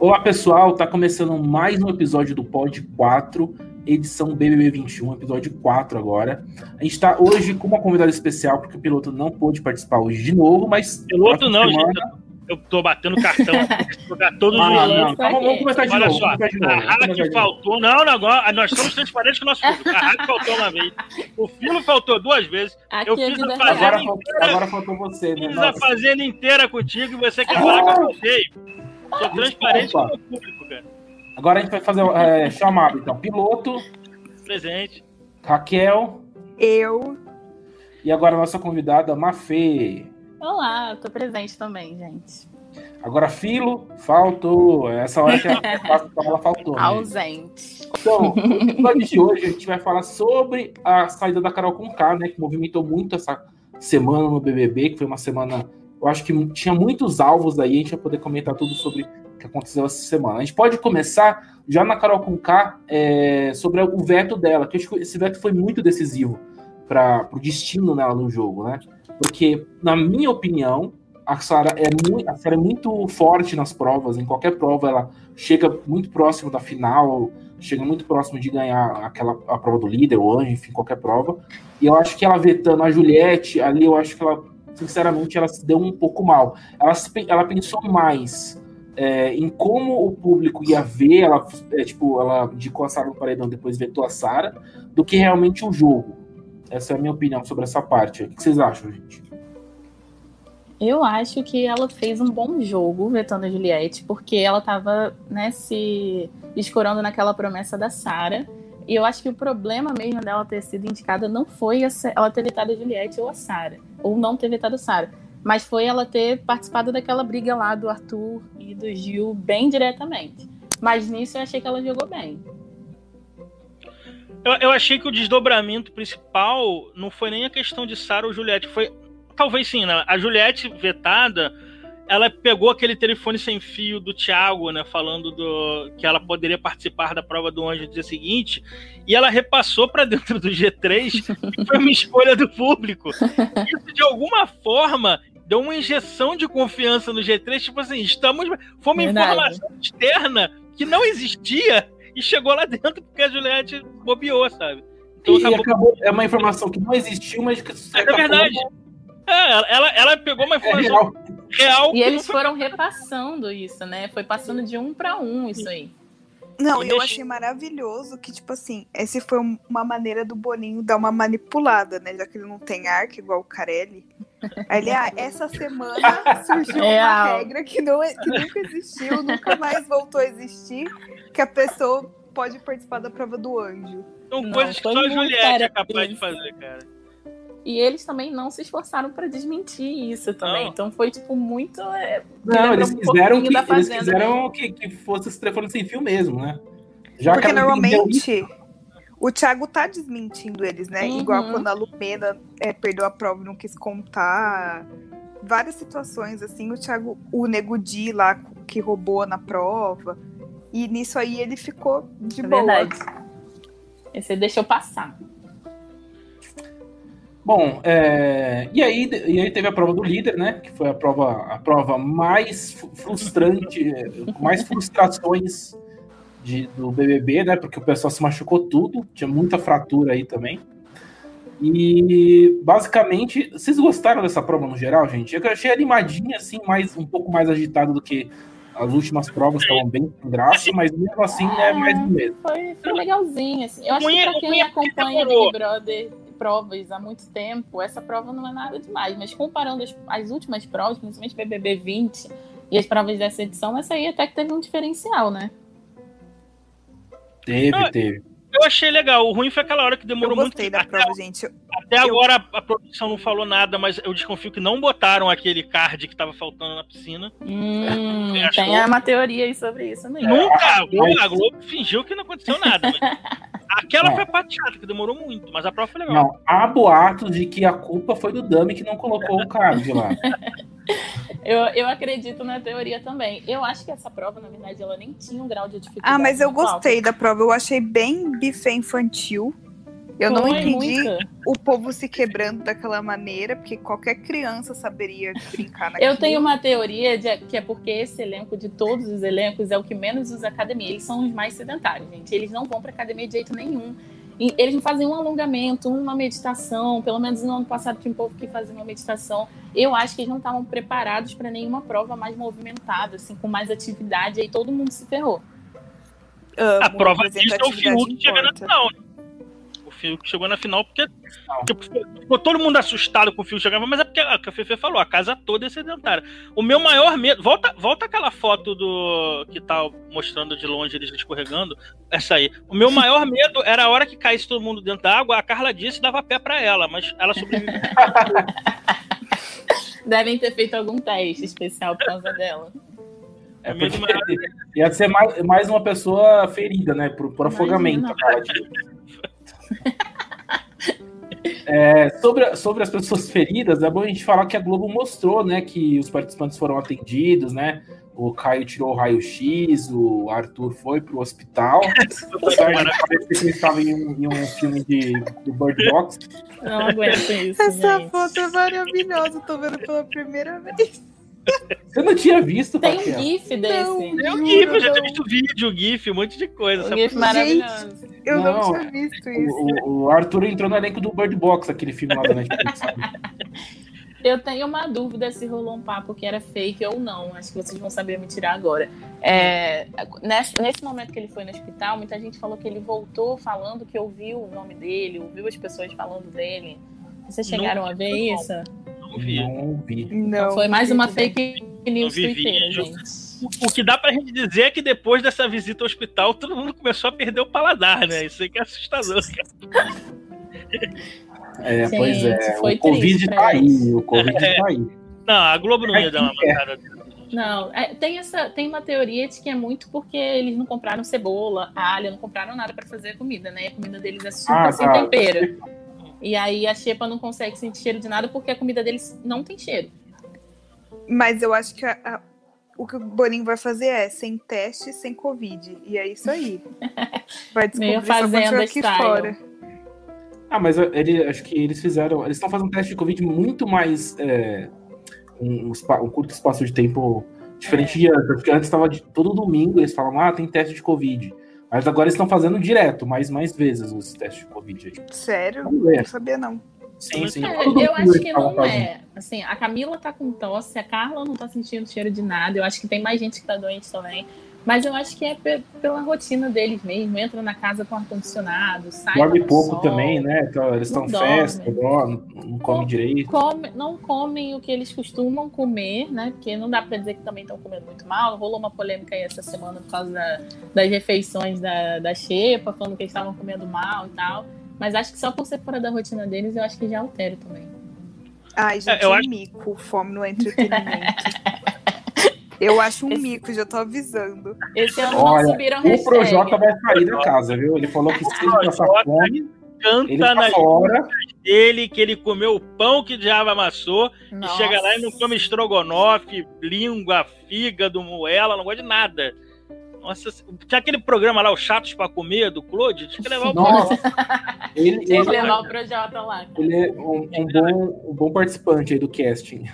Olá pessoal, tá começando mais um episódio do Pod 4, edição BBB 21, episódio 4 agora. A gente tá hoje com uma convidada especial, porque o piloto não pôde participar hoje de novo, mas. Piloto não, semana... gente. Eu tô batendo cartão, jogar todos ah, os não, Calma, vamos começar de Olha novo. Só, de novo, a hack faltou. Não, não, agora nós somos transparentes com o nosso público. A hack faltou uma vez. O filo faltou duas vezes. Aqui eu fiz a fazenda agora, inteira. agora faltou você, né? Fiz Nossa. a fazenda inteira contigo e você quer falar que eu. Sou transparente com o público, cara. Agora a gente vai fazer é, chamado, então. Piloto, Presente. Raquel Eu. e agora a nossa convidada, Mafê. Olá, eu tô presente também, gente. Agora, Filo, faltou. Essa hora que ela, ela faltou. né? Ausente. Então, no episódio de hoje a gente vai falar sobre a saída da Carol Conká, né? Que movimentou muito essa semana no BBB, que foi uma semana. Eu acho que tinha muitos alvos aí, a gente vai poder comentar tudo sobre o que aconteceu essa semana. A gente pode começar já na Carol Conká é, sobre o veto dela, que eu acho que esse veto foi muito decisivo para o destino dela no jogo, né? Porque, na minha opinião, a Sara é, é muito forte nas provas, em qualquer prova ela chega muito próximo da final, chega muito próximo de ganhar aquela a prova do líder, o anjo, enfim, qualquer prova. E eu acho que ela vetando a Juliette, ali eu acho que ela, sinceramente, ela se deu um pouco mal. Ela, ela pensou mais é, em como o público ia ver, ela, é, tipo, ela indicou a Sara no paredão, depois vetou a Sara, do que realmente o jogo. Essa é a minha opinião sobre essa parte. O que vocês acham, gente? Eu acho que ela fez um bom jogo vetando a Juliette, porque ela tava, né, se escorando naquela promessa da Sara. E eu acho que o problema mesmo dela ter sido indicada não foi ela ter vetado a Juliette ou a Sara, ou não ter vetado Sara, mas foi ela ter participado daquela briga lá do Arthur e do Gil bem diretamente. Mas nisso eu achei que ela jogou bem. Eu, eu achei que o desdobramento principal não foi nem a questão de Sara ou Juliette, foi. Talvez sim, né? A Juliette vetada, ela pegou aquele telefone sem fio do Thiago, né? Falando do que ela poderia participar da prova do anjo no dia seguinte, e ela repassou para dentro do G3 e foi uma escolha do público. Isso, de alguma forma, deu uma injeção de confiança no G3, tipo assim, estamos. Foi uma Verdade. informação externa que não existia e chegou lá dentro porque a Juliette bobeou, sabe? Então E acabou. acabou, é uma informação que não existiu, mas que É certa verdade. forma, É, ela- ela, ela pegou uma é informação real. Real. E eles foram repassando isso, né? Foi passando de um para um isso aí. Não, eu achei maravilhoso que, tipo assim, esse foi um- uma maneira do Boninho dar uma manipulada, né? Já que ele não tem arco igual o Carelli. Aí ele, ah, essa semana surgiu É, uma regra que, não, que nunca existiu, nunca mais voltou a existir, que a pessoa pode participar da prova do anjo. São Não, coisas que só a Juliette é capaz de fazer, cara. E eles também não se esforçaram para desmentir isso também. Não. Então foi, tipo, muito. é, Não, eles um quiseram, que, da eles quiseram que, que fosse esse telefone sem fio mesmo, né? Já Porque normalmente o Thiago tá desmentindo eles, né? Uhum. Igual quando a Lumena é, perdeu a prova e não quis contar. Várias situações, assim, o Thiago, o Nego Di lá que roubou na prova. E nisso aí ele ficou de É boa. verdade. Esse deixou passar. Bom, é, e, aí, e aí teve a prova do líder, né? Que foi a prova, a prova mais frustrante, é, com mais frustrações de- do BBB, né? Porque o pessoal se machucou tudo, tinha muita fratura aí também. E basicamente, vocês gostaram dessa prova no geral, gente? Eu achei animadinha, assim, mais, um pouco mais agitada do que as últimas provas, estavam bem com graça, mas mesmo assim é mais do mesmo. Foi, foi legalzinho. Assim. Eu acho que é- pra quem é acompanha. Big Brother provas há muito tempo, essa prova não é nada demais. Mas comparando as, as últimas provas, principalmente BBB 20 e as provas dessa edição, essa aí até que teve um diferencial, né? Teve, Ah, teve. Eu achei legal. O ruim foi aquela hora que Eu demorou muito. gostei da até, prova, gente. Eu- até eu- agora a produção não falou nada, mas eu desconfio que não botaram aquele card que tava faltando na piscina. Hum, achou? tem uma teoria aí sobre isso mesmo. Nunca! A Globo, mas- a Globo fingiu que não aconteceu nada. mas aquela Não. foi a parte chata, que demorou muito, mas a prova foi legal. Não, há boatos de que a culpa foi do Dami que não colocou o card lá. Eu, eu acredito na teoria também. Eu acho que essa prova, na verdade, ela nem tinha um grau de dificuldade. Ah, mas eu muito alto. gostei da prova. Eu achei bem buffet infantil. Eu não entendi muita. o povo se quebrando daquela maneira, porque qualquer criança saberia brincar naquilo. Eu tenho uma teoria de que é porque esse elenco, de todos os elencos, é o que menos usa academia. Eles são os mais sedentários, gente. Eles não vão pra academia de jeito nenhum. E eles não fazem um alongamento, uma meditação. Pelo menos no ano passado tinha um povo que fazia uma meditação. Eu acho que eles não estavam preparados para nenhuma prova mais movimentada, assim, com mais atividade. Aí todo mundo se ferrou. Amo, A prova disso é o Fiuk chegando na final. Né? O Fiuk chegou na final porque tipo, ficou todo mundo assustado com o Fiuk chegando, mas é porque a que a Fefe falou, a casa toda é sedentária. O meu maior medo. Volta, volta aquela foto do. que tá mostrando de longe eles escorregando. Essa aí. O meu maior medo era a hora que caísse todo mundo dentro da água, a Carla disse e dava pé pra ela, mas ela sobreviveu. Devem ter feito algum teste especial por causa dela. É medo porque ia ser mais, mais uma pessoa ferida, né? Por, por afogamento. Cara, tipo. É, sobre, sobre as pessoas feridas, é bom a gente falar que a Globo mostrou, né, que os participantes foram atendidos, né? O Caio tirou o raio-x, o Arthur foi pro hospital. O Sérgio parecia que ele estava em um, em um filme de, do Bird Box. Não aguento isso, Essa gente. foto é maravilhosa, tô vendo pela primeira vez. Você não tinha visto, Tem um gif desse. Não. Eu Juro, GIF, eu já tinha visto vídeo, GIF, um monte de coisa. Um gif maravilhoso. Eu não, Não, tinha visto isso. O, Arthur entrou no elenco do Bird Box, aquele filme lá da Netflix? Eu tenho uma dúvida se rolou um papo que era fake ou não. Acho que vocês vão saber me tirar agora. É, nesse, nesse momento que ele foi no hospital, muita gente falou que ele voltou falando que ouviu o nome dele, ouviu as pessoas falando dele. Vocês Não, chegaram a ver não. isso? Não vi. Não vi. Não, Então foi mais uma fake news twitteira, gente. O- que dá pra gente dizer é que depois dessa visita ao hospital, todo mundo começou a perder o paladar, né? Isso aí que é assustador, cara. É, Gente, pois é. foi O Covid triste tá aí. O Covid tá aí. Não, a Globo não ia dar uma mancada dessa. Não, é, tem, essa, tem uma teoria de que é muito porque eles não compraram cebola, alho, não compraram nada pra fazer a comida, né? A comida deles é super Ah, sem tá. tempero. E aí a xepa não consegue sentir cheiro de nada porque a comida deles não tem cheiro. Mas eu acho que a- a- o que o Boninho vai fazer é sem teste, sem Covid. E é isso aí. Vai descobrir fazenda aqui style. fora. Ah, mas ele, acho que eles fizeram. Eles estão fazendo teste de Covid muito mais. É, um, um curto espaço de tempo diferente de antes. Porque antes estava todo domingo, eles falavam, ah, tem teste de Covid. Mas agora eles estão fazendo direto, mais, mais vezes os testes de Covid aí. Sério? Vamos ver. Não sabia, não. Sim, sim. É, eu acho que não fazendo. é. Assim, a Camila tá com tosse, a Carla não tá sentindo cheiro de nada. Eu acho que tem mais gente que tá doente também. Mas eu acho que é pe- pela rotina deles mesmo. Entra na casa com ar-condicionado, sai. Dorme pouco sol. também, né? Então, eles estão Não festa, dorme, não comem direito. Come- não comem o que eles costumam comer, né? Porque não dá pra dizer que também estão comendo muito mal. Rolou uma polêmica aí essa semana por causa da- das refeições da, da Xepa, falando que eles estavam comendo mal e tal. Mas acho que só por ser fora da rotina deles, eu acho que já altera também. Ai, gente, É, eu um acho- mico. Fome no entretenimento. eu acho um Esse- mico, já tô avisando. Esse ano Olha, não subiram O. Projota vai sair da casa, viu? Ele falou que se ele passar Projota fome, ele Canta tá na fora. dele que ele comeu o pão que o diabo amassou Nossa. e chega lá e não come estrogonofe, língua, fígado, moela, não gosta de nada. Nossa, tinha aquele programa lá, o Chatos pra Comer, do Claude, tinha que levar o Nossa. Ele, Tinha que ele, levar o Projota lá. cara. ele é um, um bom, um bom participante aí do casting.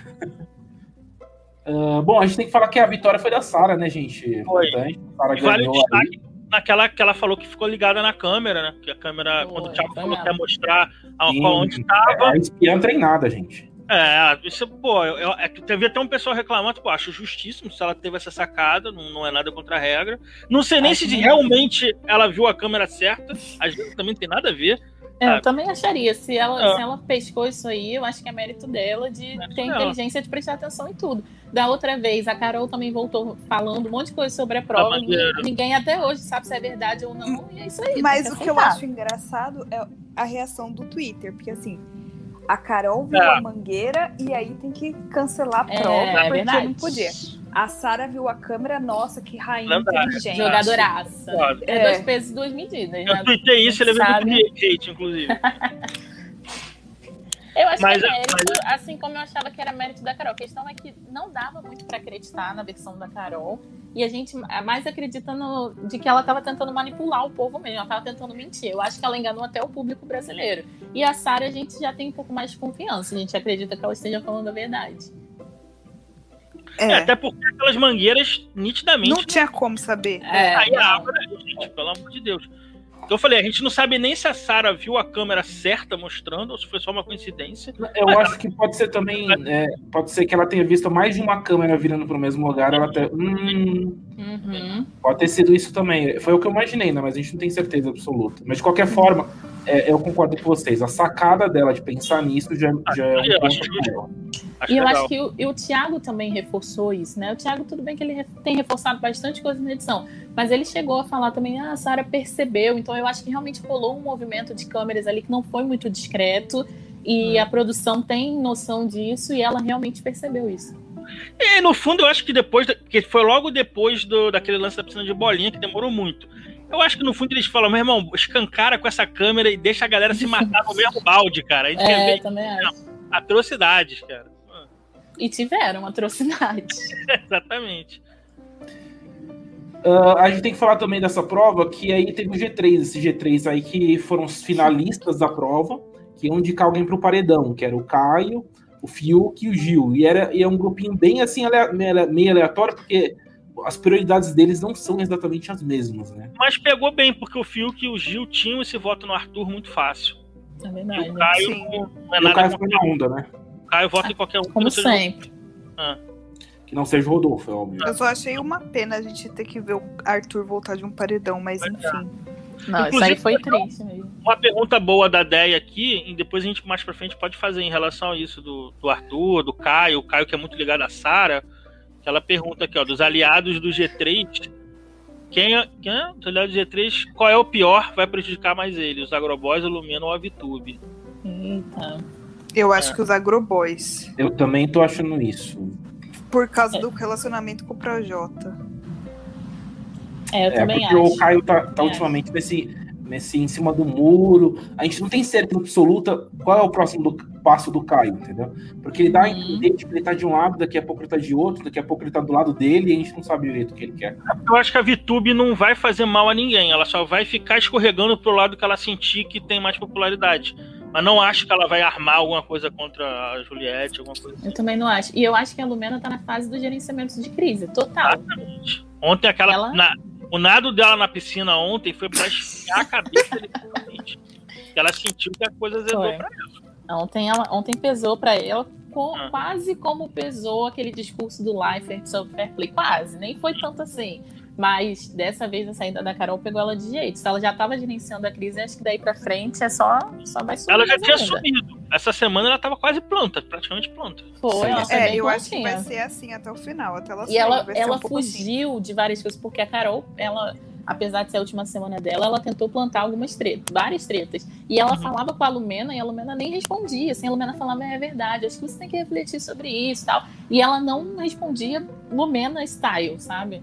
Ah, bom, a gente tem que falar que a vitória foi da Sara, né, gente? Foi. Importante. A Sara E vale destaque naquela que ela falou que ficou ligada na câmera, né? Que a câmera, Foi, quando o Thiago falou que ia mostrar a, Sim. onde tava. A espiã treinada, gente. É, isso, pô, eu, eu, é que teve até um pessoal reclamando, pô, acho justíssimo se ela teve essa sacada, não, não é nada contra a regra. Não sei nem Acho se realmente ela viu a câmera certa, às vezes também não tem nada a ver. É, eu também acharia. Se ela, Ah. se ela pescou isso aí, eu acho que é mérito dela de ter dela. inteligência de prestar atenção em tudo. Da outra vez, a Carol também voltou falando um monte de coisa sobre a prova. Da Ninguém, ninguém até hoje sabe se é verdade ou não. E é isso aí. Mas o que eu acho engraçado é a reação do Twitter, porque assim, a Carol viu É. a mangueira e aí tem que cancelar a É, prova é porque verdade. não podia. A Sara viu a câmera, nossa, que rainha Lendária. inteligente. Jogadoraça. É, É. dois pesos e duas medidas. Eu né? tuitei isso, ele Sabe. levou muito hate, inclusive. Eu acho Mas- que é mérito, assim como eu achava que era mérito da Carol. A questão é que não dava muito pra acreditar na versão da Carol. E a gente mais acredita no, de que ela tava tentando manipular o povo mesmo. Ela tava tentando mentir. Eu acho que ela enganou até o público brasileiro. E a Sara, a gente já tem um pouco mais de confiança. A gente acredita que ela esteja falando a verdade. É, até porque aquelas mangueiras, nitidamente, não tinha como saber. É, Aí a água gente, pelo amor de Deus. Então eu falei, a gente não sabe nem se a Sarah viu a câmera certa mostrando ou se foi só uma coincidência. Eu acho que pode ser também. é, pode ser que ela tenha visto mais de uma câmera virando pro mesmo lugar. Ela até. Hum, Uhum. pode ter sido isso também. Foi o que eu imaginei, né? Mas a gente não tem certeza absoluta. Mas de qualquer forma, é, eu concordo com vocês. A sacada dela de pensar nisso já, já é um eu acho ponto maior. Acho E eu legal. acho que o, e o Thiago também reforçou isso, né? O Thiago, tudo bem que ele tem reforçado bastante coisa na edição, mas ele chegou a falar também, ah, a Sarah percebeu, então eu acho que realmente rolou um movimento de câmeras ali que não foi muito discreto, e a produção tem noção disso, e ela realmente percebeu isso. E no fundo, eu acho que depois, que foi logo depois do, daquele lance da piscina de bolinha, que demorou muito. Eu acho que no fundo eles falam, meu irmão, escancara com essa câmera e deixa a galera se matar no mesmo balde, cara. A gente quer É, ver também acho. atrocidades, cara. E tiveram atrocidade. Exatamente. Ah, a gente tem que falar também dessa prova, que aí teve o G3, esse G3 aí que foram os finalistas da prova, que iam indicar alguém pro paredão, que era o Caio, o Fiuk e o Gil. E era e é um grupinho bem assim, meio aleatório, porque as prioridades deles não são exatamente as mesmas, né? Mas pegou bem, porque o Fiuk e o Gil tinham esse voto no Arthur muito fácil. É E verdade. o Caio Sim. não é o Caio foi na onda, né? o Caio, vota em qualquer um. que Como não seja- sempre. Que não seja o Rodolfo, é óbvio. Eu só achei uma pena a gente ter que ver o Arthur voltar de um paredão, mas é. enfim. Não, isso Inclusive, aí foi triste mesmo. Uma pergunta boa da Deia aqui, e depois a gente mais pra frente pode fazer em relação a isso do, do Arthur, do Caio, o Caio que é muito ligado à Sara, que ela pergunta aqui, ó, dos aliados do G3, quem é, quem é? Dos aliados do G3, qual é o pior, vai prejudicar mais ele, os Agroboys, o Lumena ou a Vitube? Eita. Eu É. acho que os agroboys. Eu também tô achando isso. Por causa do relacionamento com o Projota. É, eu É, também porque acho. o Caio tá, tá É. ultimamente nesse, nesse em cima do muro. A gente não tem certeza absoluta qual é o próximo do- passo do Caio, entendeu? Porque ele dá a Uhum. entender que ele tá de um lado, daqui a pouco ele tá de outro, daqui a pouco ele tá do lado dele e a gente não sabe direito o que ele quer. Eu acho que a Vitube não vai fazer mal a ninguém, ela só vai ficar escorregando pro lado que ela sentir que tem mais popularidade. Mas não acho que ela vai armar alguma coisa contra a Juliette, alguma coisa assim. Eu também não acho. E eu acho que a Lumena tá na fase do gerenciamento de crise, total. Exatamente. Ontem aquela. Ela- na- o nado dela na piscina ontem foi pra esfriar a cabeça literalmente. Ela sentiu que a coisa Foi. pra ela. Ontem, ela, ontem pesou pra ela com- Ah. quase como pesou aquele discurso do Leifert sobre fair play. Quase, nem foi tanto assim. Mas dessa vez a saída da Carol pegou ela de jeito. Se ela já tava gerenciando a crise, acho que daí pra frente é só, só vai subir. Ela já tinha ainda. sumido. Essa semana ela tava quase planta, praticamente planta. Foi, ela É, eu acho que vai ser assim até o final. Até ela E sair, ela, ela um assim. fugiu de várias coisas, porque a Carol, ela, apesar de ser a última semana dela, ela tentou plantar algumas tretas, várias tretas. E ela Uhum. falava com a Lumena e a Lumena nem respondia. Assim, a Lumena falava, é verdade, acho que você tem que refletir sobre isso e tal. E ela não respondia Lumena style, sabe?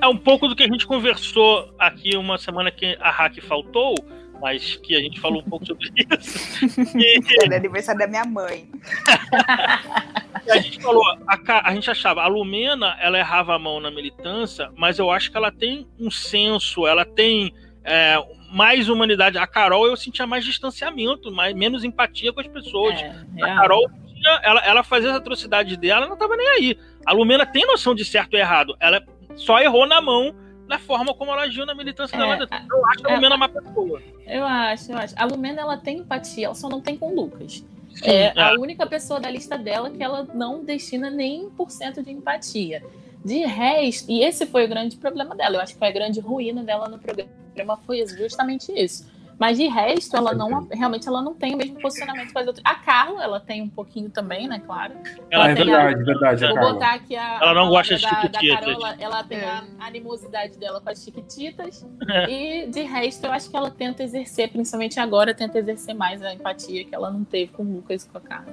É um pouco do que a gente conversou aqui uma semana que a Hack faltou, mas que a gente falou um pouco sobre isso. E É aniversário da minha mãe. a gente falou, a, a gente achava, a Lumena, ela errava a mão na militância, mas eu acho que ela tem um senso, ela tem é, mais humanidade. A Carol, eu sentia mais distanciamento, mais, menos empatia com as pessoas. É, A. Carol, tinha- ela, ela fazia as atrocidades dela, ela não tava nem aí. A Lumena tem noção de certo e errado. Ela só errou na mão da forma como ela agiu na militância É, dela. Eu acho a é, Lumena uma pessoa. Eu acho, eu acho. A Lumena, ela tem empatia, ela só não tem com o Lucas. Sim, É é. a única pessoa da lista dela que ela não destina nem 1% de empatia. De resto, e esse foi o grande problema dela, eu acho que foi a grande ruína dela no programa, foi justamente isso. Mas de resto, ela não realmente ela não tem o mesmo posicionamento com as outras. A Carla, ela tem um pouquinho também, né, claro. Ela Ah, é verdade, verdade, Vou Carla. botar aqui a. Ela não a gosta de da, chiquititas. Carol, ela, ela tem É. a animosidade dela com as chiquititas. É. E de resto, eu acho que ela tenta exercer, principalmente agora, tenta exercer mais a empatia que ela não teve com o Lucas e com a Carla.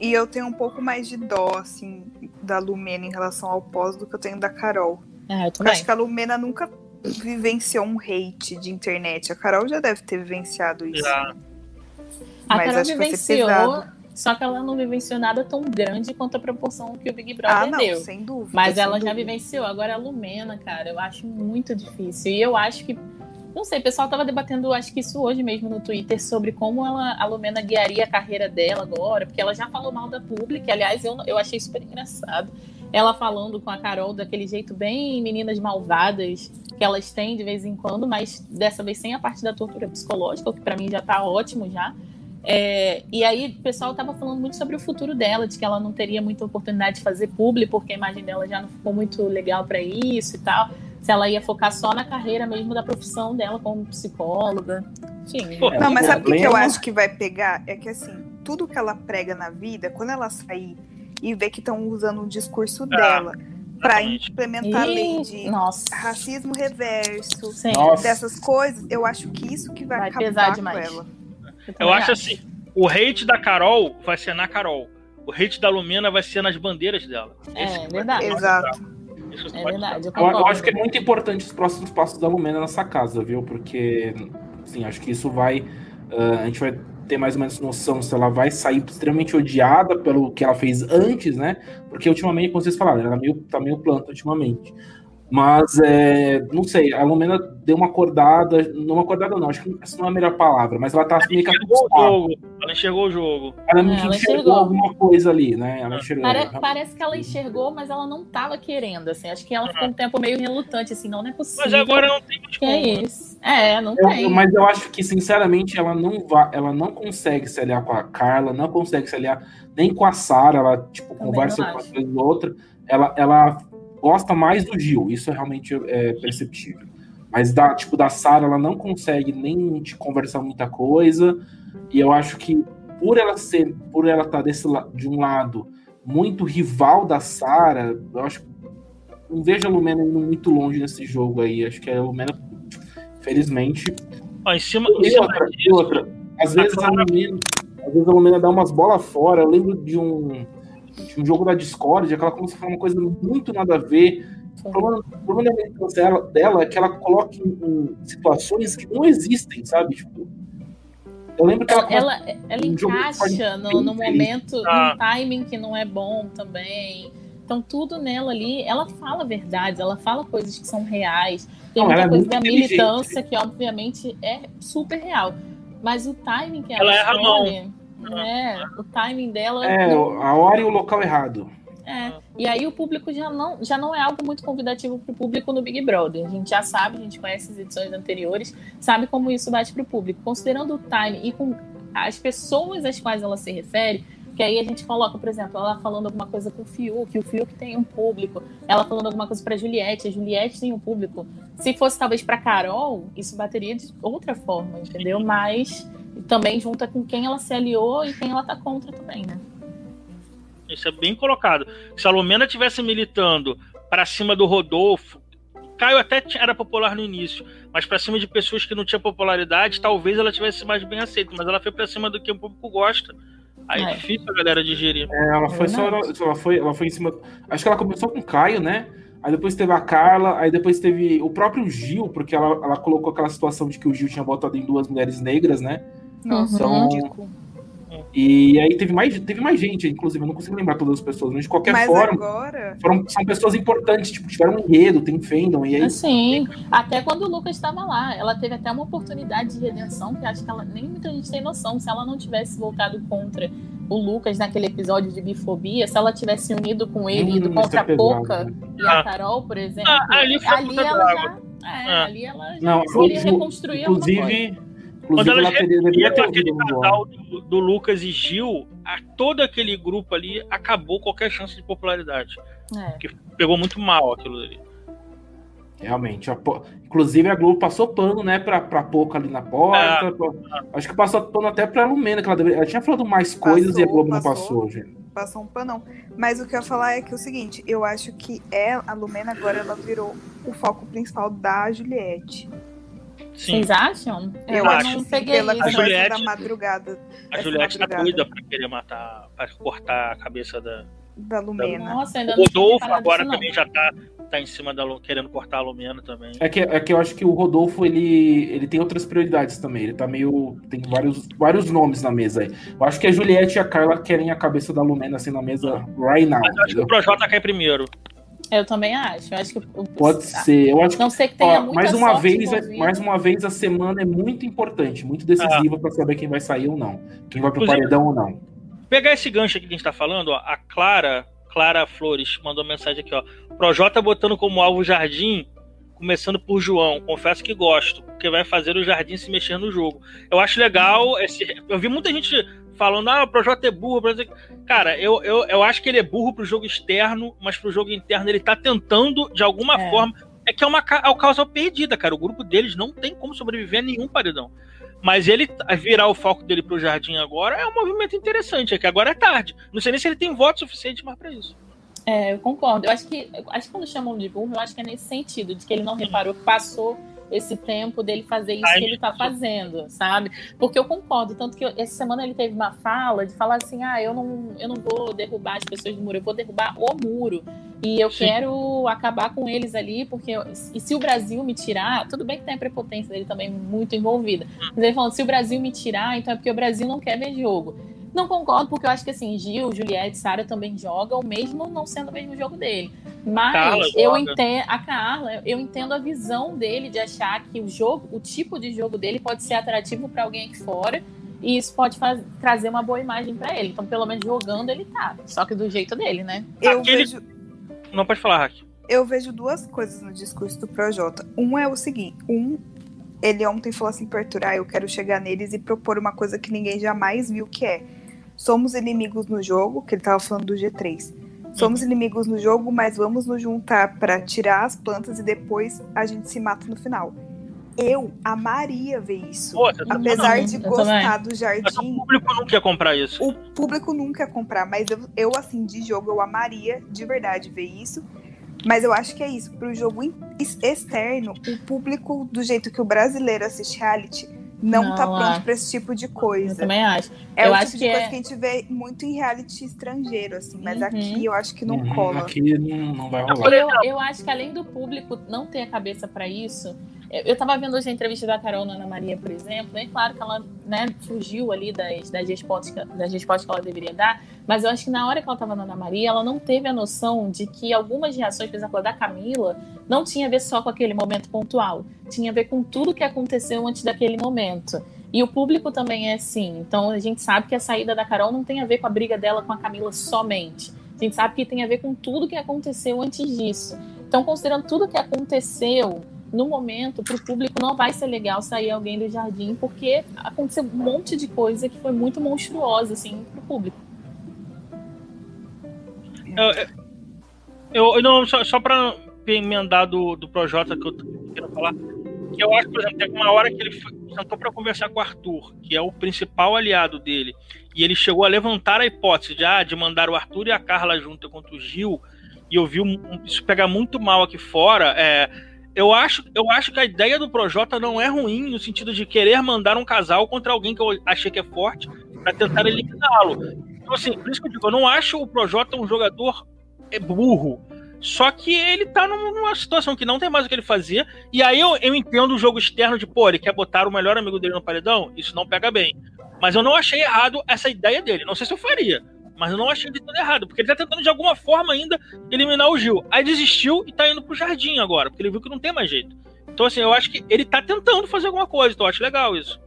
E eu tenho um pouco mais de dó, assim, da Lumena em relação ao pós do que eu tenho da Carol. Ah, eu Eu também. acho que a Lumena nunca vivenciou um hate de internet. A Carol já deve ter vivenciado isso. Já. A Mas Carol acho que ser vivenciou, só que ela não vivenciou nada tão grande quanto a proporção que o Big Brother Ah, não, deu. sem dúvida. Mas sem ela já dúvida. vivenciou. Agora a Lumena, cara, eu acho muito difícil. E eu acho que. Não sei, o pessoal tava debatendo, acho que isso hoje mesmo no Twitter, sobre como ela, a Lumena guiaria a carreira dela agora, porque ela já falou mal da pública. Aliás, eu, eu achei super engraçado. Ela falando com a Carol daquele jeito bem meninas malvadas que elas têm de vez em quando, mas dessa vez sem a parte da tortura psicológica, o que pra mim já tá ótimo já. É, e aí o pessoal tava falando muito sobre o futuro dela, de que ela não teria muita oportunidade de fazer publi, porque a imagem dela já não ficou muito legal para isso e tal. Se ela ia focar só na carreira mesmo da profissão dela como psicóloga. Enfim. Não, mas sabe o que, eu acho que vai pegar? É que assim, tudo que ela prega na vida, quando ela sair e ver que estão usando o discurso Ah, dela pra exatamente. implementar a lei de Nossa. racismo reverso, Sim. Dessas coisas, eu acho que isso que vai, Vai acabar pesar com demais. ela. Eu também acho assim, o hate da Carol vai ser na Carol. O hate da Lumena vai ser nas bandeiras dela. É, Esse verdade. Exato. Isso É verdade. Eu, Eu, eu acho que é muito importante os próximos passos da Lumena nessa casa, viu? Porque, assim, acho que isso vai. ah, a gente vai ter mais ou menos noção se ela vai sair extremamente odiada pelo que ela fez antes, né? Porque ultimamente, como vocês falaram, ela meio, tá meio planta ultimamente. Mas, é, não sei, a Lumena deu uma acordada, não uma acordada não, acho que essa não é a melhor palavra, mas ela tá meio que jogo. Ela enxergou o jogo. Ela É, ela enxergou enxergou. alguma coisa ali, né? Ela enxergou. Pare- parece que ela enxergou, mas ela não tava querendo, assim. Acho que ela ficou um tempo meio relutante, assim, não, não é possível. Mas agora não tem mais Que é como. isso? É, não Eu- tem. mas eu acho que, sinceramente, ela não vai, ela não consegue se aliar com a Carla, não consegue se aliar nem com a Sara, ela, tipo, Também conversa com uma coisa ou outra. Ela, ela gosta mais do Gil, isso é realmente é, perceptível. Mas da, tipo, da Sara, ela não consegue nem te conversar muita coisa. E eu acho que por ela ser, por ela estar desse la- de um lado muito rival da Sara, eu acho que não vejo a Lumena indo muito longe nesse jogo aí. Acho que a Lumena, felizmente, Ó, em cima, em cima outra, disso, outra. Às vezes a Lumena, às vezes a Lumena dá umas bolas fora. Eu lembro de um, um jogo da Discord, que ela começa a falar uma coisa muito nada a ver. O problema, o problema da militância dela, dela é que ela coloca em, em situações que não existem, sabe? Tipo, eu lembro que ela, Ela, ela, ela Um encaixa no, no momento, Ah. num timing que não é bom também. Então, tudo nela ali, ela fala verdades, ela fala coisas que são reais. Tem Não, muita é coisa muito da militância que, obviamente, é super real. Mas o timing que ela, Ela erra a mão. escolhe, é, o timing dela. é não- a hora e o local errado. é. E aí o público já não, já não é algo muito convidativo para o público no Big Brother. A gente já sabe, a gente conhece as edições anteriores, sabe como isso bate para o público. Considerando o time e com as pessoas às quais ela se refere, que aí a gente coloca, por exemplo, ela falando alguma coisa com o Fiuk, o Fiuk tem um público, ela falando alguma coisa para Juliette, a Juliette tem um público. Se fosse talvez para Carol, isso bateria de outra forma, entendeu? Mas também junta com quem ela se aliou e quem ela tá contra também, né? Isso é bem colocado. Se a Lumena tivesse militando para cima do Rodolfo, Caio até era popular no início, mas para cima de pessoas que não tinham popularidade, talvez ela tivesse mais bem aceita, mas ela foi para cima do que o público gosta. Aí é, É. difícil a galera digerir. É, ela foi só. verdade. Ela foi, ela foi em cima. Acho que ela começou com o Caio, né? Aí depois teve a Carla, aí depois teve o próprio Gil, porque ela, ela colocou aquela situação de que o Gil tinha botado em duas mulheres negras, né? Nossa, Uhum. ridículo. E aí teve mais, teve mais gente, inclusive, eu não consigo lembrar todas as pessoas, mas de qualquer Mas forma, agora. foram, são pessoas importantes, tipo, tiveram um enredo, tem fandom, e aí Assim, até quando o Lucas estava lá, ela teve até uma oportunidade de redenção que acho que ela nem muita gente tem noção. Se ela não tivesse voltado contra o Lucas naquele episódio de bifobia, se ela tivesse unido com ele, Hum, ido isso contra é a Poca né? e a Ah. Carol, por exemplo, Ah, ali a ali ela já, é, Ah. ali ela já Não, conseguiria inclu- reconstruir alguma coisa. Inclusive, Quando ela ter aquele casal do, do Lucas e Gil, a, todo aquele grupo ali acabou qualquer chance de popularidade. É. Pegou muito mal aquilo ali. Realmente. a Inclusive, a Globo passou pano, né, pra, pra Poca ali na porta. pra- Acho que passou pano até pra Lumena, que ela, deveria... ela tinha falado mais coisas e a Passou, Globo não passou. passou, gente. Passou um panão. Mas o que eu ia falar é que é o seguinte, eu acho que ela, a Lumena agora ela virou o foco principal da Juliette. Sim, Vocês acham? Eu não acho que peguei pela isso. Juliette- da madrugada. a Juliette tá madrugada. doida pra querer matar, pra cortar a cabeça da, da Lumena. Nossa, ainda O não Rodolfo agora não. também já tá, tá em cima da querendo cortar a Lumena também. É que, é que eu acho que o Rodolfo, ele, ele tem outras prioridades também. Ele tá meio. Tem vários, vários nomes na mesa aí. Eu acho que a Juliette e a Carla querem a cabeça da Lumena assim na mesa right now. Mas eu acho que entendeu? o Projota cai primeiro. Eu também acho. Eu acho que o- Pode ser. Eu acho que. Não sei que tenha Ó, muita mais uma vez, envolvida. mais uma vez a semana é muito importante, muito decisiva pra saber quem vai sair ou não, quem vai pro Inclusive- paredão ou não. Pegar esse gancho aqui que a gente tá falando, ó, a Clara, Clara Flores mandou mensagem aqui, ó. Projota botando como alvo o Jardim, começando por João. Confesso que gosto, porque vai fazer o Jardim se mexer no jogo. Eu acho legal esse. Eu vi muita gente falando, ah, o Projota é burro. o Projota é-" Cara, eu, eu, eu acho que ele é burro pro jogo externo, mas pro jogo interno ele tá tentando, de alguma É. forma. É que é uma é uma causa perdida, cara. O grupo deles não tem como sobreviver a nenhum paredão. Mas ele virar o foco dele pro Jardim agora é um movimento interessante. É que agora é tarde. Não sei nem se ele tem voto suficiente mais pra isso. É, eu concordo. Eu acho que, acho que quando chamam de burro, eu acho que é nesse sentido, de que ele não reparou que passou esse tempo dele fazer isso Ai, que ele tá fazendo, sabe? Porque eu concordo, tanto que eu- essa semana ele teve uma fala de falar assim: ah, eu não, eu não vou derrubar as pessoas do muro, eu vou derrubar o muro. E eu Sim. quero acabar com eles ali, porque eu- e se o Brasil me tirar, tudo bem que tem a prepotência dele também muito envolvida. Mas ele falando, se o Brasil me tirar, então é porque o Brasil não quer ver jogo. Não concordo, porque eu acho que assim, Gil, Juliette, Sara também jogam, mesmo não sendo o mesmo jogo dele. Mas Carla eu entendo, a Carla, eu entendo a visão dele de achar que o jogo, o tipo de jogo dele pode ser atrativo para alguém aqui fora. E isso pode faz- trazer uma boa imagem para ele. Então, pelo menos jogando, ele tá. Só que do jeito dele, né? Eu Aquele- vejo, Não pode falar, Hack. eu vejo duas coisas no discurso do Projota. Um é o seguinte: um, ele ontem falou assim ah, eu quero chegar neles e propor uma coisa que ninguém jamais viu, que é somos inimigos no jogo, que ele tava falando do G3. Somos inimigos no jogo, mas vamos nos juntar pra tirar as plantas e depois a gente se mata no final. Eu amaria ver isso. Pô, Apesar de eu gostar do Mas o jardim, público não quer comprar isso. o público nunca ia comprar, mas eu, eu, assim, de jogo, eu amaria de verdade ver isso. Mas eu acho que é isso. Pro jogo in- ex- externo, o público, do jeito que o brasileiro assiste reality, não, Não, tá pronto pra esse tipo de Eu coisa. também acho. É eu o acho tipo que de coisa é- que a gente vê muito em reality estrangeiro, assim. Mas Uhum. aqui eu acho que não Uhum, cola. Aqui não, não vai rolar. Eu, eu acho que além do público não ter a cabeça para isso, eu, eu tava vendo hoje a entrevista da Carol na Ana Maria, por exemplo, é claro que ela né, fugiu ali das, das, respostas, que- das respostas que ela deveria dar, mas eu acho que na hora que ela tava na Ana Maria, ela não teve a noção de que algumas reações, por exemplo, a da Camila, não tinha a ver só com aquele momento pontual, tinha a ver com tudo que aconteceu antes daquele momento. E o público também é assim. Então a gente sabe que a saída da Carol não tem a ver com a briga dela com a Camila somente. A gente sabe que tem a ver com tudo que aconteceu antes disso. Então, considerando tudo que aconteceu no momento, para o público não vai ser legal sair alguém do jardim, porque aconteceu um monte de coisa que foi muito monstruosa, assim, para o público. Eu, eu não, só, só pra emendar do, do Projota que eu tô querendo falar, que eu acho, por exemplo, uma hora que ele sentou pra conversar com o Arthur, que é o principal aliado dele, e ele chegou a levantar a hipótese de, ah, de mandar o Arthur e a Carla junto contra o Gil, e eu vi um- isso pegar muito mal aqui fora. É, eu, acho, eu acho que a ideia do Projota não é ruim, no sentido de querer mandar um casal contra alguém que eu achei que é forte, pra tentar eliminá-lo. Então, assim, por isso que eu digo, eu não acho o Projota um jogador é burro. Só que ele tá num- numa situação que não tem mais o que ele fazer. E aí eu, eu entendo o jogo externo de, pô, ele quer botar o melhor amigo dele no paredão. Isso não pega bem. Mas eu não achei errado essa ideia dele. Não sei se eu faria. Mas eu não achei de tudo errado. Porque ele tá tentando de alguma forma ainda eliminar o Gil. Aí desistiu e tá indo pro jardim agora. Porque ele viu que não tem mais jeito. Então, assim, eu acho que ele tá tentando fazer alguma coisa. Então eu acho legal isso.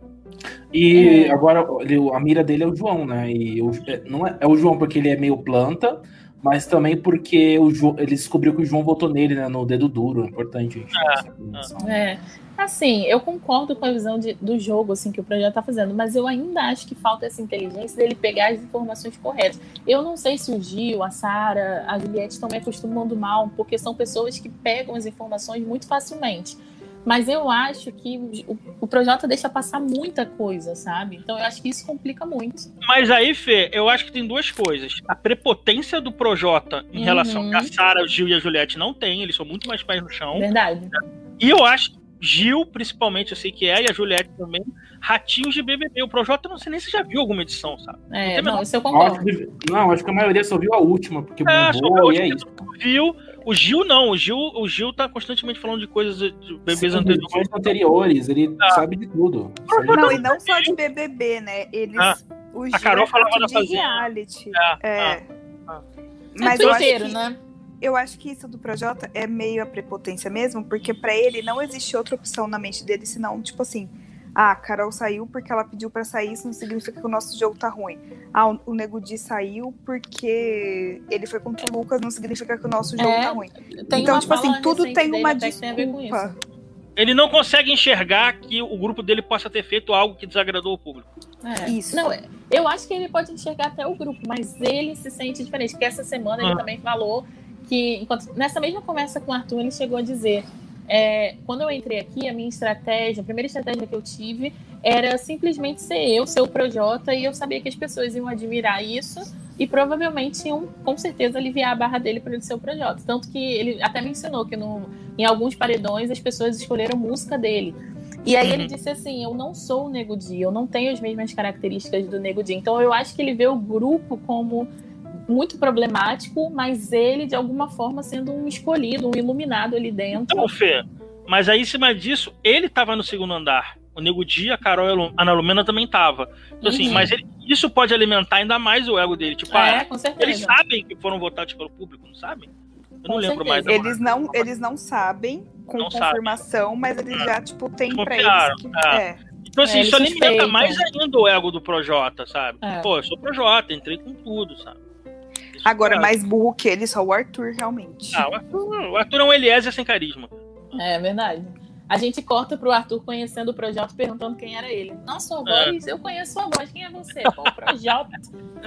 E agora ele- a mira dele é o João, né? E é, não é, é o João porque ele é meio planta, mas também porque o João, ele descobriu que o João votou nele, né? No dedo duro. É importante. gente. É. Assim, eu concordo com a visão de- do jogo assim que o projeto tá fazendo, mas eu ainda acho que falta essa inteligência dele pegar as informações corretas. Eu não sei se o Gil, a Sara, a Juliette estão me acostumando mal, porque são pessoas que pegam as informações muito facilmente. Mas eu acho que o, o Projota deixa passar muita coisa, sabe? Então eu acho que isso complica muito. Mas aí, Fê, eu acho que tem duas coisas. A prepotência do Projota em Uhum. relação a Sara, o Gil e a Juliette não tem. Eles são muito mais pés no chão. Verdade. E eu acho, Gil, principalmente, eu sei que é, e a Juliette também, ratinhos de BBB. O Projota, não sei nem se já viu alguma edição, sabe? É, não, isso eu concordo. Acho que- não, acho que a maioria só viu a última, porque É, só bombou viu a e é última. isso. Viu? O Gil não, o Gil, o Gil tá constantemente falando de coisas de bebês Sim, anteriores. anteriores, ele Ah. sabe de tudo. Isso aí- Não, e não só de BBB, né? Eles. Ah, o a Carol Gil é falava de Fazenda. reality. Ah, É. ah. Mas é eu acho, que, né? eu acho que isso do Projota é meio a prepotência mesmo, porque pra ele não existe outra opção na mente dele senão, tipo assim, ah, a Carol saiu porque ela pediu pra sair, isso não significa que o nosso jogo tá ruim. Ah, o Nego Di saiu porque ele foi contra o Lucas, não significa que o nosso jogo É, tá ruim. Tem então, tipo assim, tudo tem uma tem desculpa. isso. Ele não consegue enxergar que o grupo dele possa ter feito algo que desagradou o público. É. Isso. Não, é- eu acho que ele pode enxergar até o grupo, mas ele se sente diferente. Porque essa semana ele Ah. também falou que, enquanto, nessa mesma conversa com o Arthur, ele chegou a dizer: é, quando eu entrei aqui, a minha estratégia, a primeira estratégia que eu tive era simplesmente ser eu, ser o Projota, e eu sabia que as pessoas iam admirar isso e provavelmente iam, com certeza, aliviar a barra dele para ele ser o Projota. Tanto que ele até mencionou que no, em alguns paredões as pessoas escolheram música dele. E aí ele Uhum. disse assim: Eu não sou o Nego Di, eu não tenho as mesmas características do Nego Di. Então eu acho que ele vê o grupo como muito problemático, mas ele, de alguma forma, sendo um escolhido, um iluminado ali dentro. Então, Fê, mas aí em cima disso, ele tava no segundo andar. O Nego Di, a Carol e a Ana Lumena também tava. Então, assim, Uhum. mas ele- isso pode alimentar ainda mais o ego dele. Tipo, é, ah, com certeza. eles sabem que foram votados pelo público, não sabem? Eu não Com lembro certeza. mais. agora. Eles não, eles não sabem com Não confirmação, mas eles já, tipo, tem pra eles. Que, é. é. Então, assim, É, isso alimenta mais ainda o ego do Projota, sabe? É. Pô, eu sou Projota, entrei com tudo, sabe? Agora, é- mais burro que ele, só o Arthur, realmente. Ah, o Arthur, o Arthur é um Eliezer sem carisma. É verdade. A gente corta pro Arthur conhecendo o Projota perguntando quem era ele. Nossa, sua É. voz, eu conheço sua voz, quem é você? Pô, o Projota.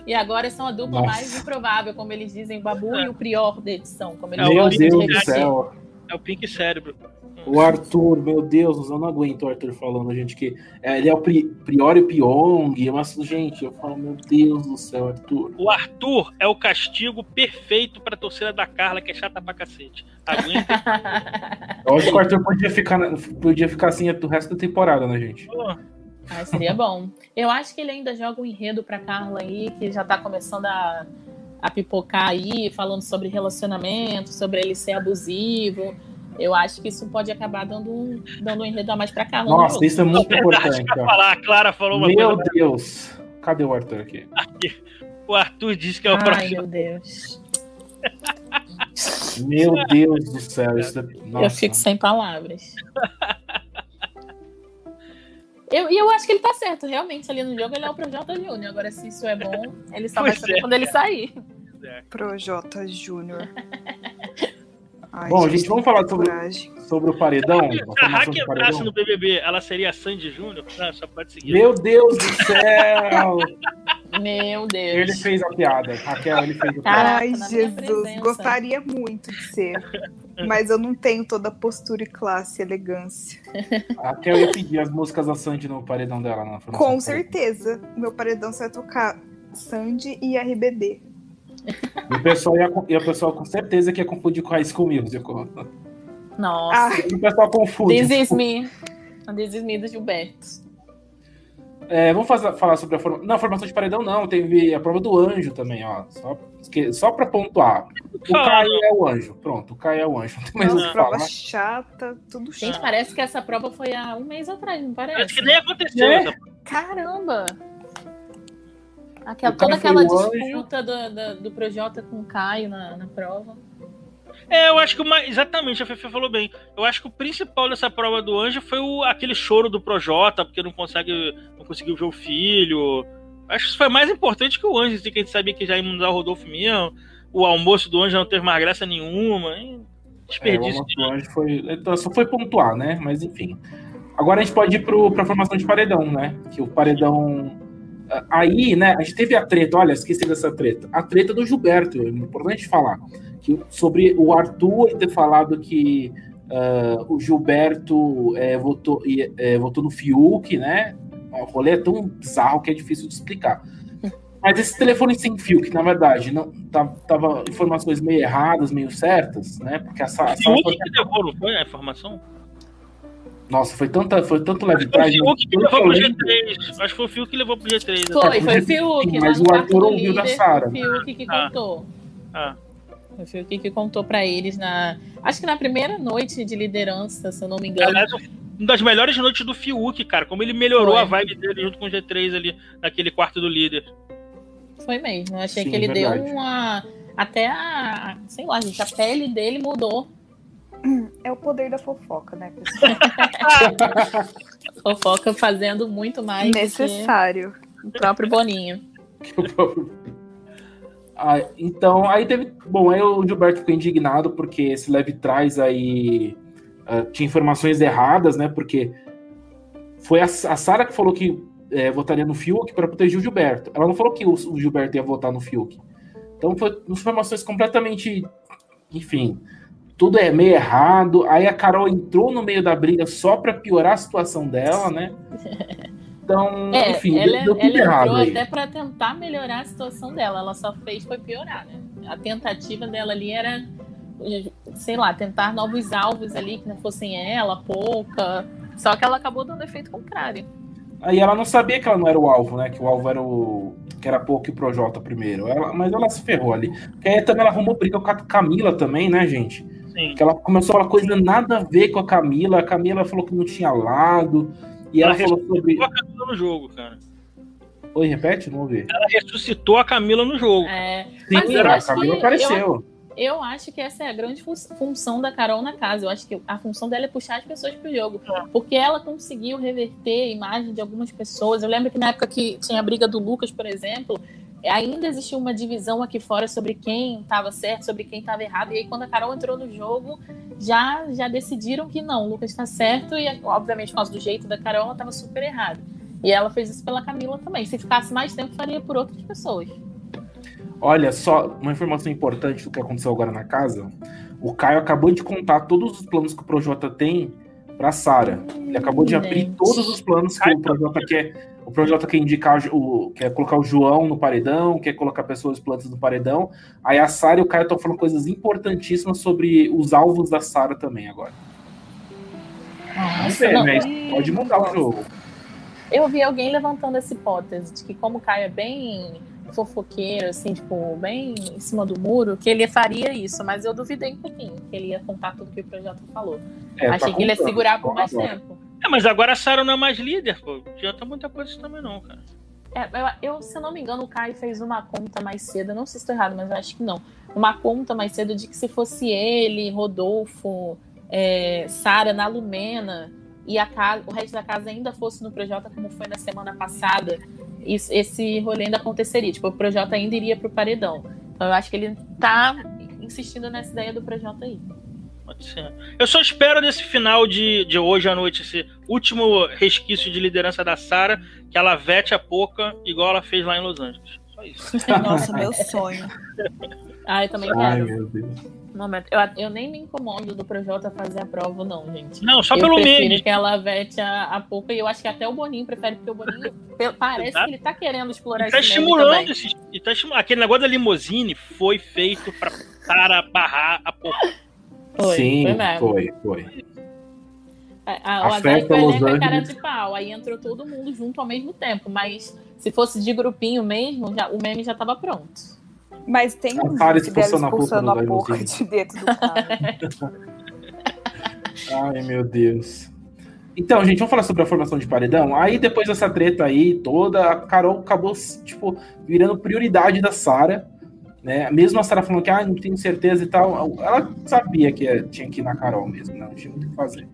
e agora são a dupla Nossa. mais improvável, como eles dizem, o Babu e o Prior da edição. Como eles É, o Meu Deus do repetir. céu. É o Pink Cérebro. O Arthur, meu Deus, eu não aguento o Arthur falando, gente, que é, ele é o pri, Priori Pyong, mas, gente, eu falo, meu Deus do céu, Arthur. O Arthur é o castigo perfeito pra torcida da Carla, que é chata pra cacete. Aguenta. Eu acho que o Arthur podia ficar, podia ficar assim o resto da temporada, né, gente? Ah, seria bom. Eu acho que ele ainda joga um enredo pra Carla aí, que já tá começando a, a pipocar aí, falando sobre relacionamento, sobre ele ser abusivo. Eu acho que isso pode acabar dando um, dando um enredo a mais pra no Nossa, jogo. isso é muito importante. falar, a Clara falou uma Meu coisa. Deus. Cadê o Arthur aqui? O Arthur disse que é o Ai, próximo. meu Deus. Meu Deus do céu. Isso é... Eu Nossa. fico sem palavras. Eu, e eu acho que ele tá certo, realmente, ali no jogo ele é o Projota Júnior. Agora, se isso é bom, ele só vai Pois saber é. quando ele sair. Projota Júnior. Ai, Bom, gente, vamos falar sobre, coragem. sobre o paredão? Se a do entrasse no BBB, ela seria a Sandy Júnior? Ah, só pode seguir. Meu Deus do céu! Meu Deus. Ele fez a piada. Raquel, ele fez a piada. Ai, Jesus, gostaria muito de ser. Mas eu não tenho toda a postura e classe e elegância. Raquel ia pedir as músicas da Sandy no paredão dela. Na Com certeza. Meu paredão você vai tocar Sandy e RBD. E o pessoal, ia, e o pessoal com certeza que ia confundir com High School Music. O Nossa. Ah, pessoal confunde. This is me. A This is me do Gilberto. É, vamos fazer- falar sobre a formação. Não, a formação de paredão não. Teve a prova do anjo também, ó. Só, que- só pra pontuar. O. Caio é o anjo. Pronto, o Caio é o anjo. Não tem mais o Nossa, prova falar. chata, tudo Gente, chato. parece que essa prova foi há um mês atrás, não parece? Parece que nem aconteceu. É. Caramba! Aquela, toda aquela disputa do, do, do Projota com o Caio na, na prova. É, eu acho que o mais. Exatamente, a Fefe falou bem. Eu acho que o principal dessa prova do anjo foi o, aquele choro do Projota, porque não consegue. não conseguiu ver o filho. Acho que isso foi mais importante que o anjo, assim, que a gente sabia que já ia mudar o Rodolfo mesmo. O almoço do anjo não teve mais graça nenhuma. hein? É, o Desperdício. almoço do anjo foi. então, Só foi pontuar, né? Mas enfim. Agora a gente pode ir pro, pra formação de paredão, né? Que o paredão. Aí, né, a gente teve a treta, olha, esqueci dessa treta. A treta do Gilberto, é importante falar. Que, sobre o Arthur ter falado que ah, o Gilberto é, votou, e, é, votou no Fiuk, né? O rolê é tão bizarro que é difícil de explicar. Mas esse telefone sem fio, que na verdade não tá- tava informações meio erradas, meio certas, né? Porque a, sa- a Fiuk que levou, não foi a informação? Nossa, foi tanta, foi tanto que foi o. Fiuk que levou pro eu lembro. G3. Acho que foi o Fiuk que levou pro G3. né? Foi, foi o Sim, Fiuk, mas o Arthur ouviu da líder, Sarah. o Fiuk que Ah. contou. Ah, O Fiuk que contou pra eles na. Acho que na primeira noite de liderança, se eu não me engano. aliás, uma das melhores noites do Fiuk, cara. Como ele melhorou Foi. a vibe dele junto com o G3 ali, naquele quarto do líder. Foi mesmo. Eu achei Sim, que ele verdade. deu uma. Até a. Sei lá, gente, a pele dele mudou. É o poder da fofoca, né, pessoal? Fofoca fazendo muito mais Necessário. o próprio Boninho. Ah, então, aí teve. Bom, aí o Gilberto ficou indignado porque esse leve trás aí ah, tinha informações erradas, né? Porque foi a, a Sara que falou que eh, votaria no Fiuk para proteger o Gilberto. Ela não falou que o, o Gilberto ia votar no Fiuk. Então, foi informações completamente. Enfim, tudo é meio errado. Aí a Carol entrou no meio da briga só para piorar a situação dela, né? Então, É, enfim, ela, deu, tudo ela errado entrou aí. até pra tentar melhorar a situação dela. Ela só fez foi piorar, né? A tentativa dela ali era, sei lá, tentar novos alvos ali que não fossem ela, pouca. Só que ela acabou dando efeito contrário. Aí ela não sabia que ela não era o alvo, né? Que o alvo era o. que era pouco e o Projota primeiro. Ela, mas ela se ferrou ali. Porque aí também ela arrumou briga com a Camila também, né, gente? Sim. Que ela começou uma coisa nada a ver com a Camila. A Camila falou que não tinha lado. E ela, Ela falou sobre. Ressuscitou a Camila no jogo, cara. Oi, repete? Não ouvi. Ela ressuscitou a Camila no jogo. É, Sim, Mas eu a acho Camila que- apareceu. eu acho que essa é a grande fu- função da Carol na casa. Eu acho que a função dela é puxar as pessoas pro jogo. Porque ela conseguiu reverter a imagem de algumas pessoas. Eu lembro que na época que tinha a briga do Lucas, por exemplo, ainda existia uma divisão aqui fora sobre quem estava certo, sobre quem estava errado. E aí, quando a Carol entrou no jogo, já, já decidiram que não, o Lucas está certo. E, obviamente, por causa do jeito da Carol, ela estava super errada. E ela fez isso pela Camila também. Se ficasse mais tempo, faria por outras pessoas. Olha, só uma informação importante do que aconteceu agora na casa. O Caio acabou de contar todos os planos que o Projota tem pra Sara. Ele acabou de abrir todos os planos que o Projota quer. O Projota quer indicar o, quer colocar o João no paredão, quer colocar pessoas plantas no paredão. Aí a Sara e o Caio estão falando coisas importantíssimas sobre os alvos da Sara também agora. Ver, não, né? Pode mudar o jogo. Eu vi alguém levantando essa hipótese de que, como o Caio é bem fofoqueiro, assim, tipo, bem em cima do muro, que ele faria isso, mas eu duvidei um pouquinho que ele ia contar tudo que o projeto falou. É, tá Achei que ele ia segurar por mais agora. tempo. É, mas agora a Sarah não é mais líder, pô. Adianta muita coisa isso também, não, cara. É, eu, eu, se eu não me engano, o Caio fez uma conta mais cedo, não sei se estou errado, mas eu acho que não. Uma conta mais cedo de que se fosse ele, Rodolfo, é, Sara, na Lumena, e casa, o resto da casa ainda fosse no Projota, como foi na semana passada, isso- esse rolê ainda aconteceria. Tipo, o Projota ainda iria pro paredão. Então eu acho que ele tá insistindo nessa ideia do Projota aí. Pode ser. Eu só espero nesse final de, de hoje à noite, esse último resquício de liderança da Sarah, que ela vete a Poca, igual ela fez lá em Los Angeles. Só isso. Nossa, meu sonho. Ah, eu também Ai, quero. meu Deus. Momento. Eu, eu nem me incomodo do Projota fazer a prova, não, gente. Não, só eu pelo prefiro meme. que ela vete a, a pouca e eu acho que até o Boninho prefere, porque o Boninho pe- parece Exato. que ele tá querendo explorar E tá estimulando esse, e tá estimulando. Aquele negócio da limousine foi feito pra Sarah barrar a Poca. Foi, Sim, foi mesmo. foi, foi. A, A a, o Azar festa foi Los é cara Angeles. de pau, aí entrou todo mundo junto ao mesmo tempo, mas se fosse de grupinho mesmo, já, o meme já tava pronto. Mas tem um dela expulsando a boca expulsando do a Dario boca Zinho. de dentro do carro. Ai, meu Deus. Então, gente, vamos falar sobre a formação de paredão. Aí, depois dessa treta aí toda, a Carol acabou, tipo, virando prioridade da Sara. Né? Mesmo a Sara falando que ah, não tenho certeza e tal, ela sabia que eh, tinha que ir na Carol mesmo, né? não tinha muito o que fazer.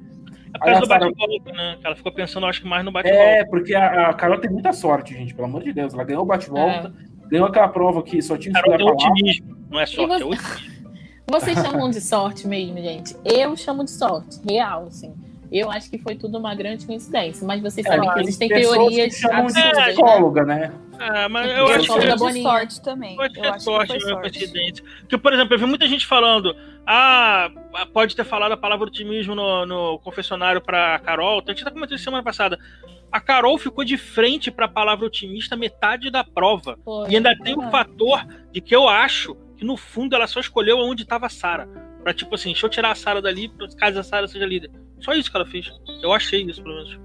É do Sarah- bate-volta, né? Ela ficou pensando, acho que mais no bate-volta. É, porque a, a Carol tem muita sorte, gente, pelo amor de Deus. Ela ganhou o bate-volta, ganhou aquela prova que só tinha que Carol escolher é otimismo, não é sorte, você- é otimismo. Vocês chamam de sorte mesmo, gente? Eu chamo de sorte, real, assim. Eu acho que foi tudo uma grande coincidência, mas vocês É, sabem que tem existem teorias que chamam de absurdas, né? psicóloga, né? Ah, mas eu Eu acho que de Boninha. sorte também. Eu ser acho que sorte, foi não é sorte. coincidência. Porque, por exemplo, eu vi muita gente falando, ah, pode ter falado a palavra otimismo no, no confessionário pra Carol. A gente até comentou isso semana passada. A Carol ficou de frente pra palavra otimista metade da prova. Foi. E ainda tem o Ah. fator de que eu acho que, no fundo, ela só escolheu onde tava a Sara. Pra, tipo assim, deixa eu tirar a Sara dali, caso a Sara seja líder. Só isso que ela fez. Eu achei isso, pelo menos.